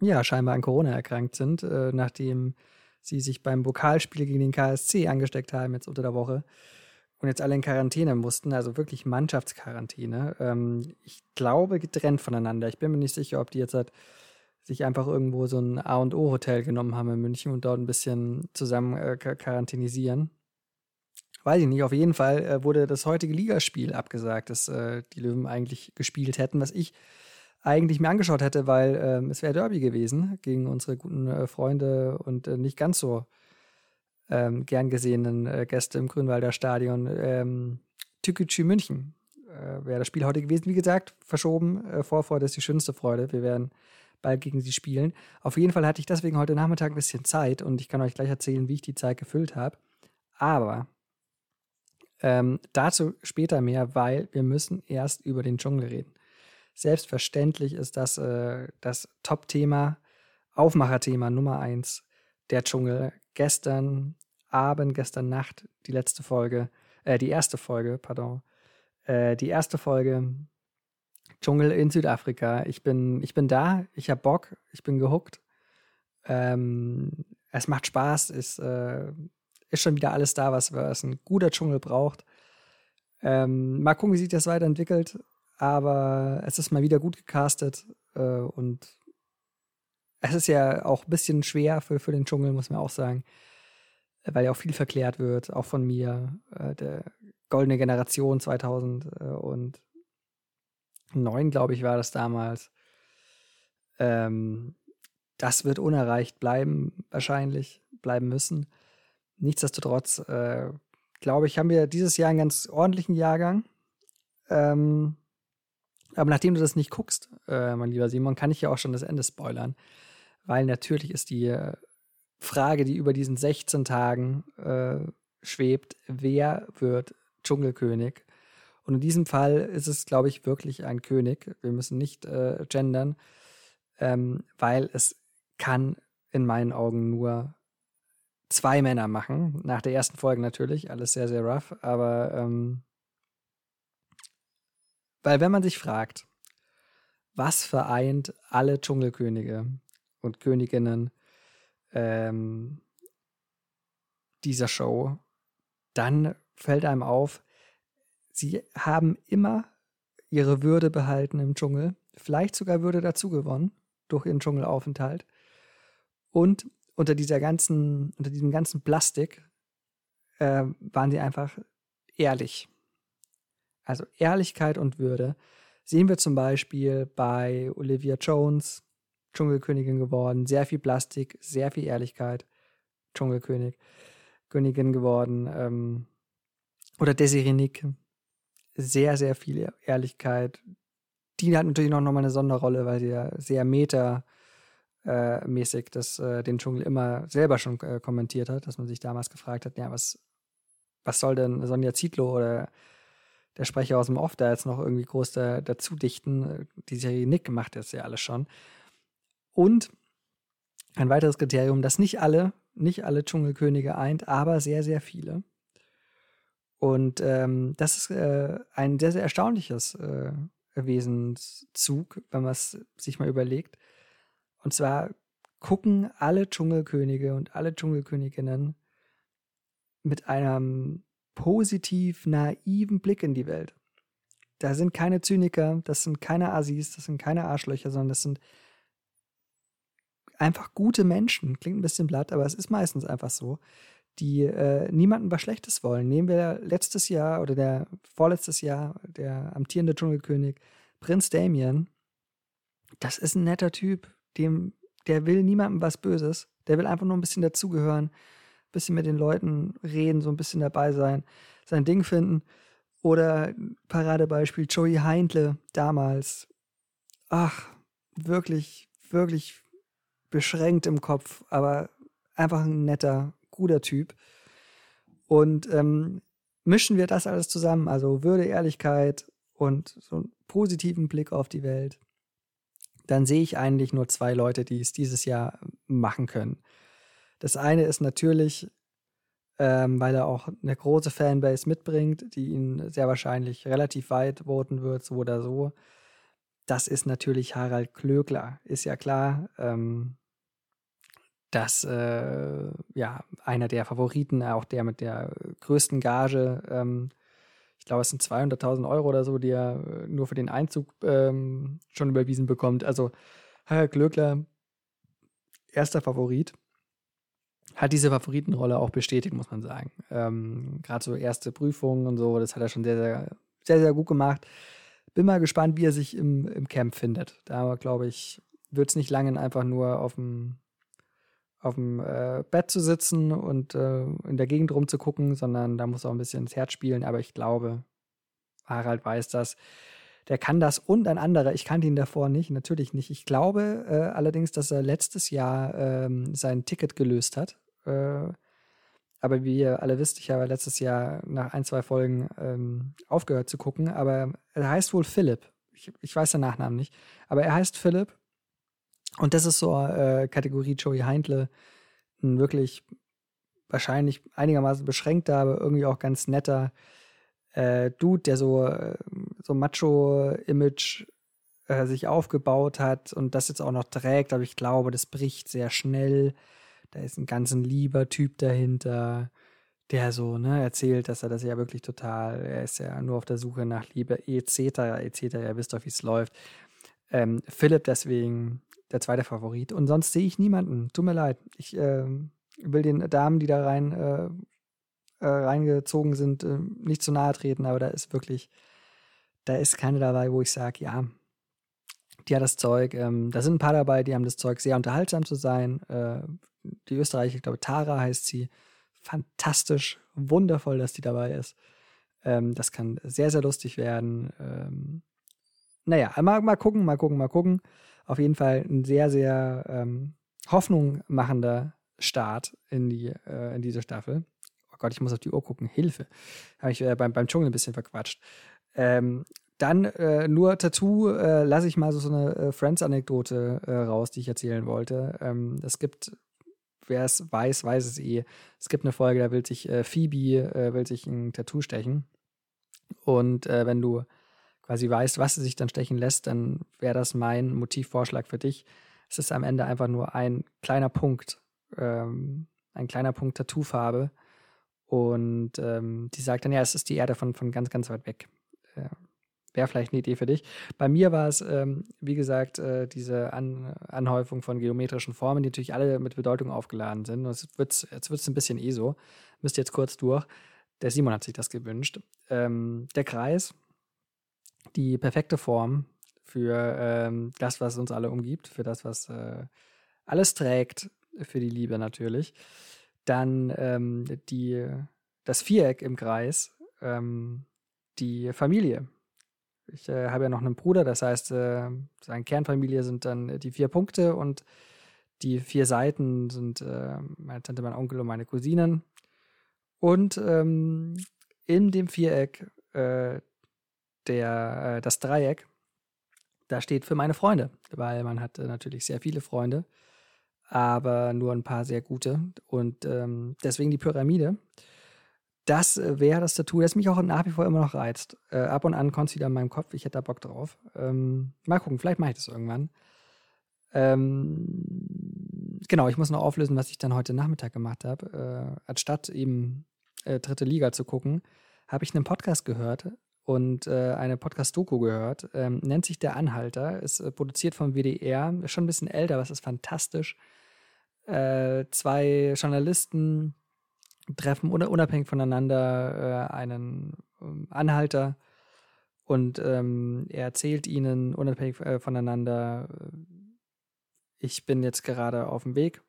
ja scheinbar an Corona erkrankt sind, äh, nachdem sie sich beim Pokalspiel gegen den KSC angesteckt haben jetzt unter der Woche und jetzt alle in Quarantäne mussten, also wirklich Mannschaftsquarantäne. Ähm, ich glaube getrennt voneinander. Ich bin mir nicht sicher, ob die jetzt halt sich einfach irgendwo so ein A und O Hotel genommen haben in München und dort ein bisschen zusammen äh, quarantänisieren. Weiß ich nicht. Auf jeden Fall äh, wurde das heutige Ligaspiel abgesagt, das äh, die Löwen eigentlich gespielt hätten, was ich eigentlich mir angeschaut hätte, weil ähm, es wäre Derby gewesen gegen unsere guten äh, Freunde und äh, nicht ganz so ähm, gern gesehenen äh, Gäste im Grünwalder Stadion, ähm, Tükücü München. äh, wäre das Spiel heute gewesen. Wie gesagt, verschoben. Äh, Vorfreude ist die schönste Freude. Wir werden bald gegen sie spielen. Auf jeden Fall hatte ich deswegen heute Nachmittag ein bisschen Zeit und ich kann euch gleich erzählen, wie ich die Zeit gefüllt habe. Aber ähm, dazu später mehr, weil wir müssen erst über den Dschungel reden. Selbstverständlich ist das äh, das Top-Thema, Aufmacherthema Nummer eins, der Dschungel. Gestern Abend, gestern Nacht, die letzte Folge, äh, die erste Folge, pardon, äh, die erste Folge Dschungel in Südafrika. Ich bin, ich bin da, ich hab Bock, ich bin gehuckt. Ähm, es macht Spaß, ist, äh, ist schon wieder alles da, was, was ein guter Dschungel braucht. Ähm, mal gucken, wie sich das weiterentwickelt, aber es ist mal wieder gut gecastet äh, und es ist ja auch ein bisschen schwer für, für den Dschungel, muss man auch sagen, weil ja auch viel verklärt wird, auch von mir, äh, der goldene Generation 2009, glaube ich, war das damals. Ähm, das wird unerreicht bleiben, wahrscheinlich, bleiben müssen. Nichtsdestotrotz, äh, glaube ich, haben wir dieses Jahr einen ganz ordentlichen Jahrgang. Ähm, aber nachdem du das nicht guckst, äh, mein lieber Simon, kann ich ja auch schon das Ende spoilern. Weil natürlich ist die äh, Frage, die über diesen 16 Tagen äh, schwebt, wer wird Dschungelkönig? Und in diesem Fall ist es, glaube ich, wirklich ein König. Wir müssen nicht äh, gendern, ähm, weil es kann in meinen Augen nur zwei Männer machen. Nach der ersten Folge natürlich, alles sehr, sehr rough, aber ähm, weil wenn man sich fragt, was vereint alle Dschungelkönige und Königinnen ähm, dieser Show, dann fällt einem auf, sie haben immer ihre Würde behalten im Dschungel, vielleicht sogar Würde dazu gewonnen durch ihren Dschungelaufenthalt. Und unter dieser ganzen, unter diesem ganzen Plastik äh, waren sie einfach ehrlich. Also Ehrlichkeit und Würde sehen wir zum Beispiel bei Olivia Jones, Dschungelkönigin geworden, sehr viel Plastik, sehr viel Ehrlichkeit, Dschungelkönig, Königin geworden. Ähm, oder Desiree Nick, sehr, sehr viel Ehrlichkeit. Die hat natürlich noch mal eine Sonderrolle, weil sie ja sehr meta äh, äh, den Dschungel immer selber schon äh, kommentiert hat, dass man sich damals gefragt hat, ja, was, was soll denn Sonja Zietlow oder der Sprecher aus dem Off da jetzt noch irgendwie groß da, dazu dichten? Die Serie Nick macht das ja alles schon. Und ein weiteres Kriterium, das nicht alle, nicht alle Dschungelkönige eint, aber sehr, sehr viele. Und ähm, das ist äh, ein sehr, sehr erstaunliches äh, Wesenszug, wenn man es sich mal überlegt. Und zwar gucken alle Dschungelkönige und alle Dschungelköniginnen mit einem positiv naiven Blick in die Welt. Da sind keine Zyniker, das sind keine Assis, das sind keine Arschlöcher, sondern das sind einfach gute Menschen. Klingt ein bisschen blatt, aber es ist meistens einfach so, die äh, niemandem was Schlechtes wollen. Nehmen wir letztes Jahr oder der vorletztes Jahr der amtierende Dschungelkönig Prinz Damien. Das ist ein netter Typ dem, der will niemandem was Böses. Der will einfach nur ein bisschen dazugehören, ein bisschen mit den Leuten reden, so ein bisschen dabei sein, sein Ding finden. Oder Paradebeispiel Joey Heintle damals. Ach, wirklich, wirklich beschränkt im Kopf, aber einfach ein netter, guter Typ. Und ähm, mischen wir das alles zusammen, also Würde, Ehrlichkeit und so einen positiven Blick auf die Welt dann sehe ich eigentlich nur zwei Leute, die es dieses Jahr machen können. Das eine ist natürlich, ähm, weil er auch eine große Fanbase mitbringt, die ihn sehr wahrscheinlich relativ weit voten wird, so oder so. Das ist natürlich Harald Klögler. Ist ja klar, ähm, dass äh, ja einer der Favoriten, auch der mit der größten Gage ähm, glaube, es sind 200.000 Euro oder so, die er äh, nur für den Einzug ähm, schon überwiesen bekommt. Also Herr Glöckler, erster Favorit, hat diese Favoritenrolle auch bestätigt, muss man sagen. Ähm, Gerade so erste Prüfungen und so, das hat er schon sehr, sehr, sehr, sehr gut gemacht. Bin mal gespannt, wie er sich im, im Camp findet. Da, glaube ich, wird es nicht lange einfach nur auf dem auf dem äh, Bett zu sitzen und äh, in der Gegend rumzugucken, sondern da muss auch ein bisschen ins Herz spielen. Aber ich glaube, Harald weiß das. Der kann das und ein anderer. Ich kannte ihn davor nicht, natürlich nicht. Ich glaube äh, allerdings, dass er letztes Jahr ähm, sein Ticket gelöst hat. Aber wie ihr alle wisst, ich habe letztes Jahr nach ein, zwei Folgen ähm, aufgehört zu gucken. Aber er heißt wohl Philipp. Ich, ich weiß den Nachnamen nicht. Aber er heißt Philipp. Und das ist so äh, Kategorie Joey Heindle. Ein wirklich wahrscheinlich einigermaßen beschränkter, aber irgendwie auch ganz netter äh, Dude, der so, äh, so Macho-Image äh, sich aufgebaut hat und das jetzt auch noch trägt, aber ich glaube, das bricht sehr schnell. Da ist ein ganz ein lieber Typ dahinter, der so, ne, erzählt, dass er das ja wirklich total, er ist ja nur auf der Suche nach Liebe, etc., etc., ihr wisst doch, wie es läuft. Ähm, Philipp deswegen der zweite Favorit. Und sonst sehe ich niemanden. Tut mir leid. Ich ähm, will den Damen, die da rein äh, äh, reingezogen sind, äh, nicht zu nahe treten, aber da ist wirklich, da ist keine dabei, wo ich sage, ja, die hat das Zeug. Ähm, da sind ein paar dabei, die haben das Zeug, sehr unterhaltsam zu sein. Äh, die Österreicher, ich glaube, Tara heißt sie. Fantastisch, wundervoll, dass die dabei ist. Ähm, das kann sehr, sehr lustig werden. Ähm, naja, mal, mal gucken, mal gucken, mal gucken. Auf jeden Fall ein sehr, sehr ähm, Hoffnung machender Start in, die, äh, in diese Staffel. Oh Gott, ich muss auf die Uhr gucken. Hilfe. Habe ich äh, beim, beim Dschungel ein bisschen verquatscht. Ähm, dann äh, nur Tattoo äh, lasse ich mal so, so eine äh, Friends-Anekdote äh, raus, die ich erzählen wollte. Ähm, es gibt, wer es weiß, weiß es eh. Es gibt eine Folge, da will sich äh, Phoebe äh, will sich ein Tattoo stechen. Und äh, wenn du quasi weißt, was sie sich dann stechen lässt, dann wäre das mein Motivvorschlag für dich. Es ist am Ende einfach nur ein kleiner Punkt ähm, ein kleiner Punkt Tattoofarbe. Und ähm, die sagt dann, ja, es ist die Erde von, von ganz, ganz weit weg. Wäre vielleicht eine Idee für dich. Bei mir war es, ähm, wie gesagt, äh, diese An Anhäufung von geometrischen Formen, die natürlich alle mit Bedeutung aufgeladen sind. Und jetzt wird es ein bisschen eh so. Müsst jetzt kurz durch. Der Simon hat sich das gewünscht. Ähm, der Kreis, die perfekte Form für ähm, das, was uns alle umgibt, für das, was äh, alles trägt, für die Liebe natürlich. Dann ähm, die, das Viereck im Kreis, ähm, die Familie. Ich äh, habe ja noch einen Bruder, das heißt, äh, seine Kernfamilie sind dann die vier Punkte und die vier Seiten sind äh, meine Tante, mein Onkel und meine Cousinen. Und ähm, in dem Viereck, äh, der, äh, das Dreieck, da steht für meine Freunde, weil man hat äh, natürlich sehr viele Freunde aber nur ein paar sehr gute. Und ähm, deswegen die Pyramide. Das äh, wäre das Tattoo, das mich auch nach wie vor immer noch reizt. Äh, ab und an kommt es wieder in meinem Kopf, ich hätte da Bock drauf. Ähm, mal gucken, vielleicht mache ich das irgendwann. Ähm, genau, ich muss noch auflösen, was ich dann heute Nachmittag gemacht habe. Äh, anstatt eben äh, dritte Liga zu gucken, habe ich einen Podcast gehört und äh, eine Podcast-Doku gehört. Ähm, nennt sich Der Anhalter, ist äh, produziert vom WDR, ist schon ein bisschen älter, aber es ist fantastisch zwei Journalisten treffen unabhängig voneinander äh, einen ähm, Anhalter und ähm, er erzählt ihnen unabhängig äh, voneinander, äh, ich bin jetzt gerade auf dem Weg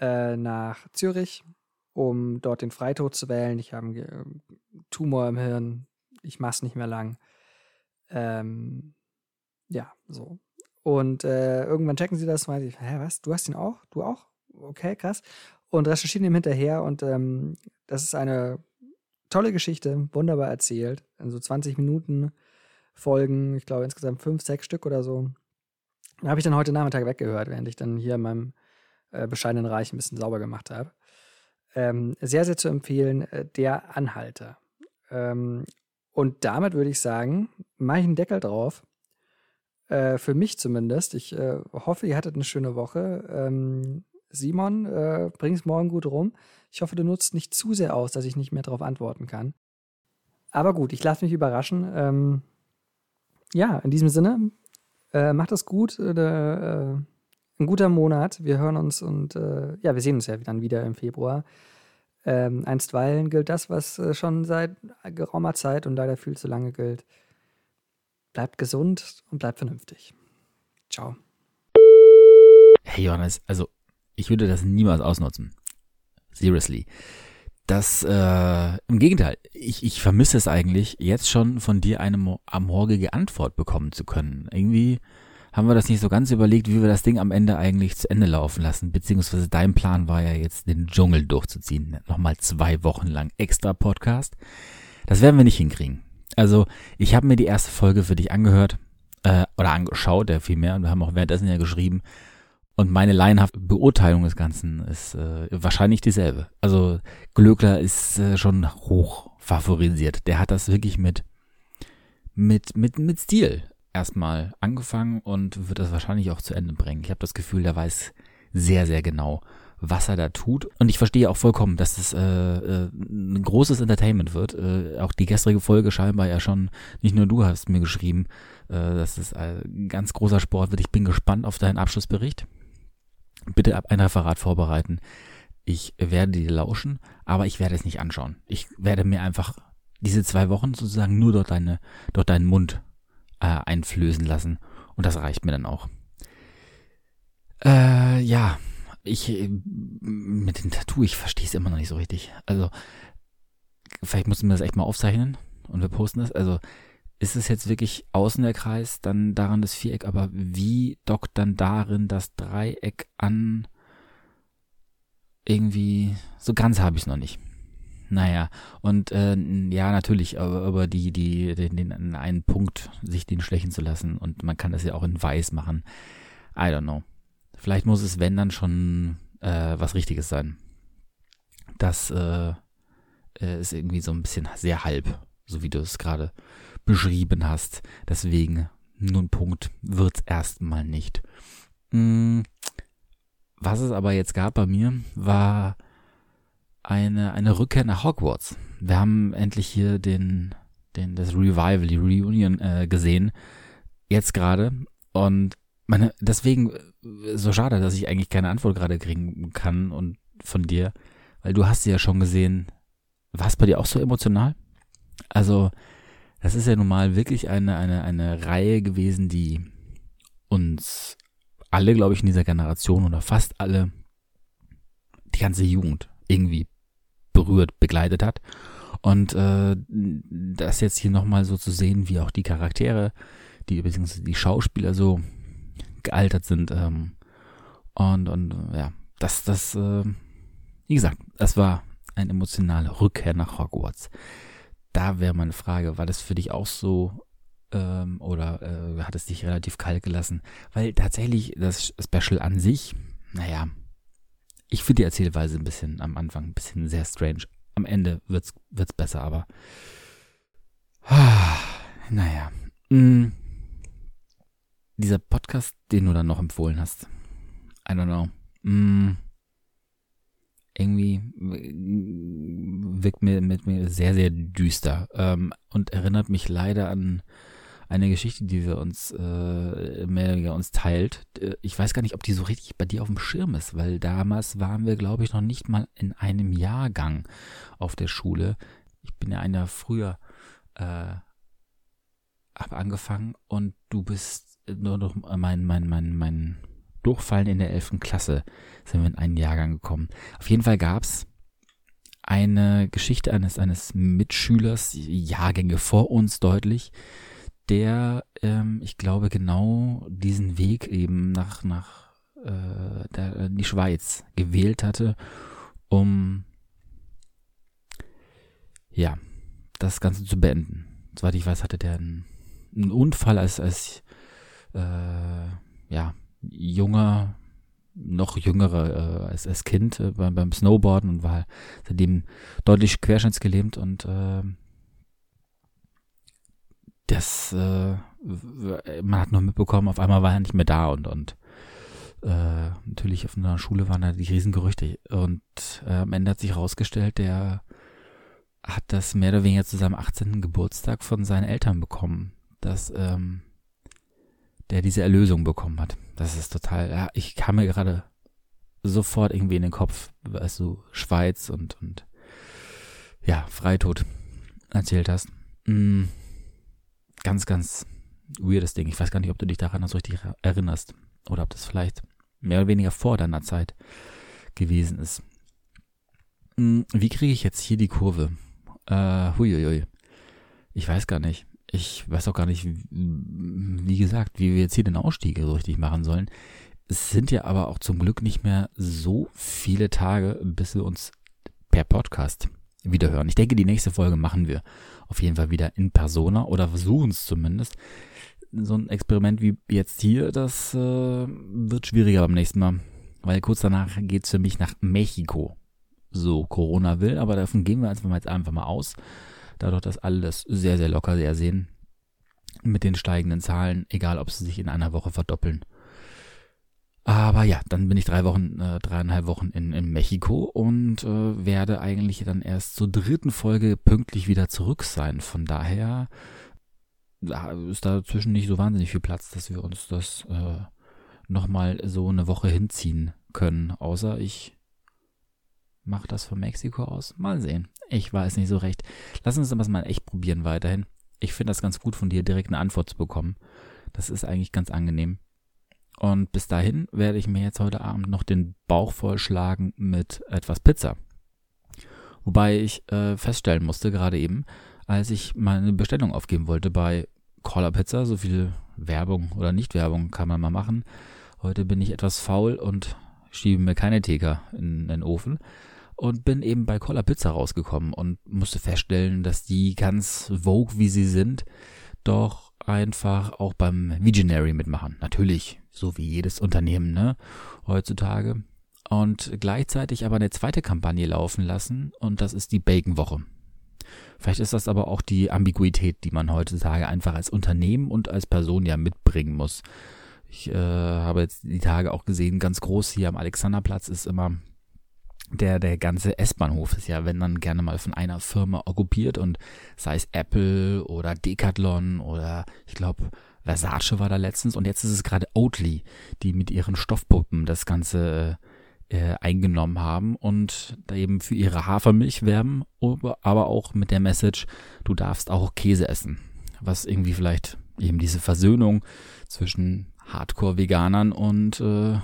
äh, nach Zürich, um dort den Freitod zu wählen. Ich habe einen äh, Tumor im Hirn, ich mach's nicht mehr lang. Ähm, ja, so. Und äh, irgendwann checken sie das und meinen, hä, was? Du hast ihn auch? Du auch? Okay, krass. Und recherchieren ihm hinterher und ähm, das ist eine tolle Geschichte, wunderbar erzählt. In so 20 Minuten Folgen, ich glaube insgesamt fünf, sechs Stück oder so. Habe ich dann heute Nachmittag weggehört, während ich dann hier in meinem äh, bescheidenen Reich ein bisschen sauber gemacht habe. Ähm, sehr, sehr zu empfehlen, äh, der Anhalter. Ähm, und damit würde ich sagen, mache ich einen Deckel drauf äh, für mich zumindest. Ich äh, hoffe, ihr hattet eine schöne Woche. Ähm, Simon, äh, bring es morgen gut rum. Ich hoffe, du nutzt nicht zu sehr aus, dass ich nicht mehr darauf antworten kann. Aber gut, ich lasse mich überraschen. Ähm, ja, in diesem Sinne, äh, macht es gut. Äh, äh, ein guter Monat. Wir hören uns und äh, ja, wir sehen uns ja dann wieder im Februar. Ähm, einstweilen gilt das, was äh, schon seit geraumer Zeit und leider viel zu lange gilt. Bleibt gesund und bleibt vernünftig. Ciao. Hey Johannes, also ich würde das niemals ausnutzen. Seriously. Das, äh, im Gegenteil, ich, ich vermisse es eigentlich, jetzt schon von dir eine amorgige Antwort bekommen zu können. Irgendwie haben wir das nicht so ganz überlegt, wie wir das Ding am Ende eigentlich zu Ende laufen lassen. Beziehungsweise dein Plan war ja jetzt, den Dschungel durchzuziehen. Nochmal zwei Wochen lang extra Podcast. Das werden wir nicht hinkriegen. Also, ich habe mir die erste Folge für dich angehört, äh, oder angeschaut, der vielmehr. Wir haben auch währenddessen ja geschrieben. Und meine laienhafte Beurteilung des Ganzen ist äh, wahrscheinlich dieselbe. Also Glöckler ist äh, schon hoch favorisiert. Der hat das wirklich mit mit mit mit Stil erstmal angefangen und wird das wahrscheinlich auch zu Ende bringen. Ich habe das Gefühl, der weiß sehr, sehr genau, was er da tut. Und ich verstehe auch vollkommen, dass es äh, äh, ein großes Entertainment wird. Äh, auch die gestrige Folge scheinbar ja schon, nicht nur du hast mir geschrieben, äh, dass es ein ganz großer Sport wird. Ich bin gespannt auf deinen Abschlussbericht. Bitte ein Referat vorbereiten. Ich werde dir lauschen, aber ich werde es nicht anschauen. Ich werde mir einfach diese zwei Wochen sozusagen nur dort deine, dort deinen Mund äh, einflößen lassen. Und das reicht mir dann auch. Äh, ja, ich mit dem Tattoo, ich verstehe es immer noch nicht so richtig. Also, vielleicht mussten wir das echt mal aufzeichnen und wir posten das. Also, ist es jetzt wirklich außen der Kreis, dann daran das Viereck, aber wie dockt dann darin das Dreieck an? Irgendwie, so ganz habe ich es noch nicht. Naja, und äh, ja, natürlich, aber, aber die, die, den, den einen Punkt, sich den stechen zu lassen und man kann das ja auch in weiß machen. I don't know. Vielleicht muss es, wenn dann schon äh, was Richtiges sein. Das äh, äh ist irgendwie so ein bisschen sehr halb, so wie du es gerade beschrieben hast. Deswegen, nun Punkt, wird's erstmal nicht. Hm, was es aber jetzt gab bei mir, war eine, eine Rückkehr nach Hogwarts. Wir haben endlich hier den, den, das Revival, die Reunion äh, gesehen. Jetzt gerade. Und meine, deswegen äh, so schade, dass ich eigentlich keine Antwort gerade kriegen kann und von dir, weil du hast sie ja schon gesehen. War es bei dir auch so emotional? Also, das ist ja nun mal wirklich eine, eine, eine Reihe gewesen, die uns alle, glaube ich, in dieser Generation oder fast alle, die ganze Jugend irgendwie berührt, begleitet hat. Und äh, das jetzt hier nochmal so zu sehen, wie auch die Charaktere, die beziehungsweise die Schauspieler so gealtert sind. Ähm, und, und ja, das, das, äh, wie gesagt, das war eine emotionale Rückkehr nach Hogwarts. Da wäre meine Frage, war das für dich auch so ähm, oder äh, hat es dich relativ kalt gelassen? Weil tatsächlich das Special an sich, naja, ich finde die Erzählweise ein bisschen am Anfang ein bisschen sehr strange. Am Ende wird's, wird's besser, aber. Ah, naja. Mm. Dieser Podcast, den du dann noch empfohlen hast. I don't know. Mm. Irgendwie wirkt mir mit mir sehr, sehr düster. Ähm, und erinnert mich leider an eine Geschichte, die wir uns äh, mehr oder weniger uns teilt. Äh, ich weiß gar nicht, ob die so richtig bei dir auf dem Schirm ist, weil damals waren wir, glaube ich, noch nicht mal in einem Jahrgang auf der Schule. Ich bin ja ein Jahr früher äh, habe angefangen und du bist nur noch mein mein mein mein Durchfallen in der elften Klasse sind wir in einen Jahrgang gekommen. Auf jeden Fall gab's eine Geschichte eines eines Mitschülers, Jahrgänge vor uns deutlich, der, ähm, ich glaube, genau diesen Weg eben nach, nach äh, der, die Schweiz gewählt hatte, um ja, das Ganze zu beenden. Soweit ich weiß, hatte der einen, einen Unfall als, als äh, ja, junger, noch jüngerer äh, als, als Kind äh, beim, beim Snowboarden und war seitdem deutlich querschnittsgelähmt und äh, das, äh, man hat nur mitbekommen, auf einmal war er nicht mehr da und, und äh, natürlich auf einer Schule waren da die Riesengerüchte. Und äh, am Ende hat sich herausgestellt, der hat das mehr oder weniger zu seinem 18. Geburtstag von seinen Eltern bekommen, dass ähm, der diese Erlösung bekommen hat. Das ist total, ja, ich kam mir gerade sofort irgendwie in den Kopf, weißt du, Schweiz und, und ja, Freitod erzählt hast. Mm ganz, ganz weirdes Ding. Ich weiß gar nicht, ob du dich daran so richtig erinnerst oder ob das vielleicht mehr oder weniger vor deiner Zeit gewesen ist. Hm, wie kriege ich jetzt hier die Kurve? Äh, huiuiui. Ich weiß gar nicht. Ich weiß auch gar nicht, wie gesagt, wie wir jetzt hier den Ausstieg so richtig machen sollen. Es sind ja aber auch zum Glück nicht mehr so viele Tage, bis wir uns per Podcast wiederhören. Ich denke, die nächste Folge machen wir auf jeden Fall wieder in Persona oder versuchen es zumindest. So ein Experiment wie jetzt hier, das äh, wird schwieriger beim nächsten Mal, weil kurz danach geht es für mich nach Mexiko. So Corona will, aber davon gehen wir jetzt einfach mal aus. Dadurch, dass alle das sehr, sehr locker sehr sehen. Mit den steigenden Zahlen, egal ob sie sich in einer Woche verdoppeln aber ja, dann bin ich drei Wochen, äh, dreieinhalb Wochen in, in Mexiko und äh, werde eigentlich dann erst zur dritten Folge pünktlich wieder zurück sein. Von daher ist dazwischen nicht so wahnsinnig viel Platz, dass wir uns das äh, nochmal so eine Woche hinziehen können. Außer ich mache das von Mexiko aus. Mal sehen. Ich weiß nicht so recht. Lass uns das mal echt probieren weiterhin. Ich finde das ganz gut von dir, direkt eine Antwort zu bekommen. Das ist eigentlich ganz angenehm. Und bis dahin werde ich mir jetzt heute Abend noch den Bauch vollschlagen mit etwas Pizza. Wobei ich äh, feststellen musste, gerade eben, als ich meine Bestellung aufgeben wollte bei Caller Pizza, so viel Werbung oder Nicht-Werbung kann man mal machen. Heute bin ich etwas faul und schiebe mir keine in, in den Ofen und bin eben bei Caller Pizza rausgekommen und musste feststellen, dass die ganz vogue, wie sie sind, doch einfach auch beim Visionary mitmachen. Natürlich so wie jedes Unternehmen, ne, heutzutage. Und gleichzeitig aber eine zweite Kampagne laufen lassen und das ist die Bacon-Woche. Vielleicht ist das aber auch die Ambiguität, die man heutzutage einfach als Unternehmen und als Person ja mitbringen muss. Ich äh, habe jetzt die Tage auch gesehen, ganz groß hier am Alexanderplatz ist immer der, der ganze S-Bahnhof ist ja, wenn dann gerne mal von einer Firma okkupiert und sei es Apple oder Decathlon oder ich glaube Versace war da letztens und jetzt ist es gerade Oatly, die mit ihren Stoffpuppen das Ganze äh, eingenommen haben und da eben für ihre Hafermilch werben, aber auch mit der Message, du darfst auch Käse essen. Was irgendwie vielleicht eben diese Versöhnung zwischen Hardcore-Veganern und äh,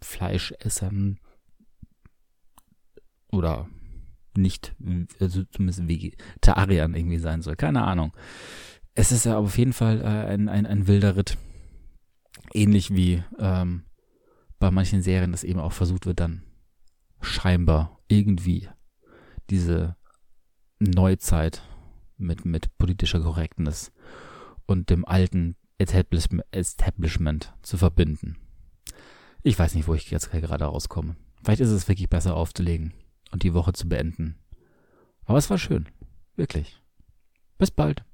Fleischessern oder nicht, also zumindest Vegetariern irgendwie sein soll. Keine Ahnung. Es ist ja auf jeden Fall äh, ein, ein, ein wilder Ritt. Ähnlich wie ähm, bei manchen Serien das eben auch versucht wird, dann scheinbar irgendwie diese Neuzeit mit, mit politischer Korrektness und dem alten Establishment zu verbinden. Ich weiß nicht, wo ich jetzt gerade rauskomme. Vielleicht ist es wirklich besser aufzulegen und die Woche zu beenden. Aber es war schön. Wirklich. Bis bald.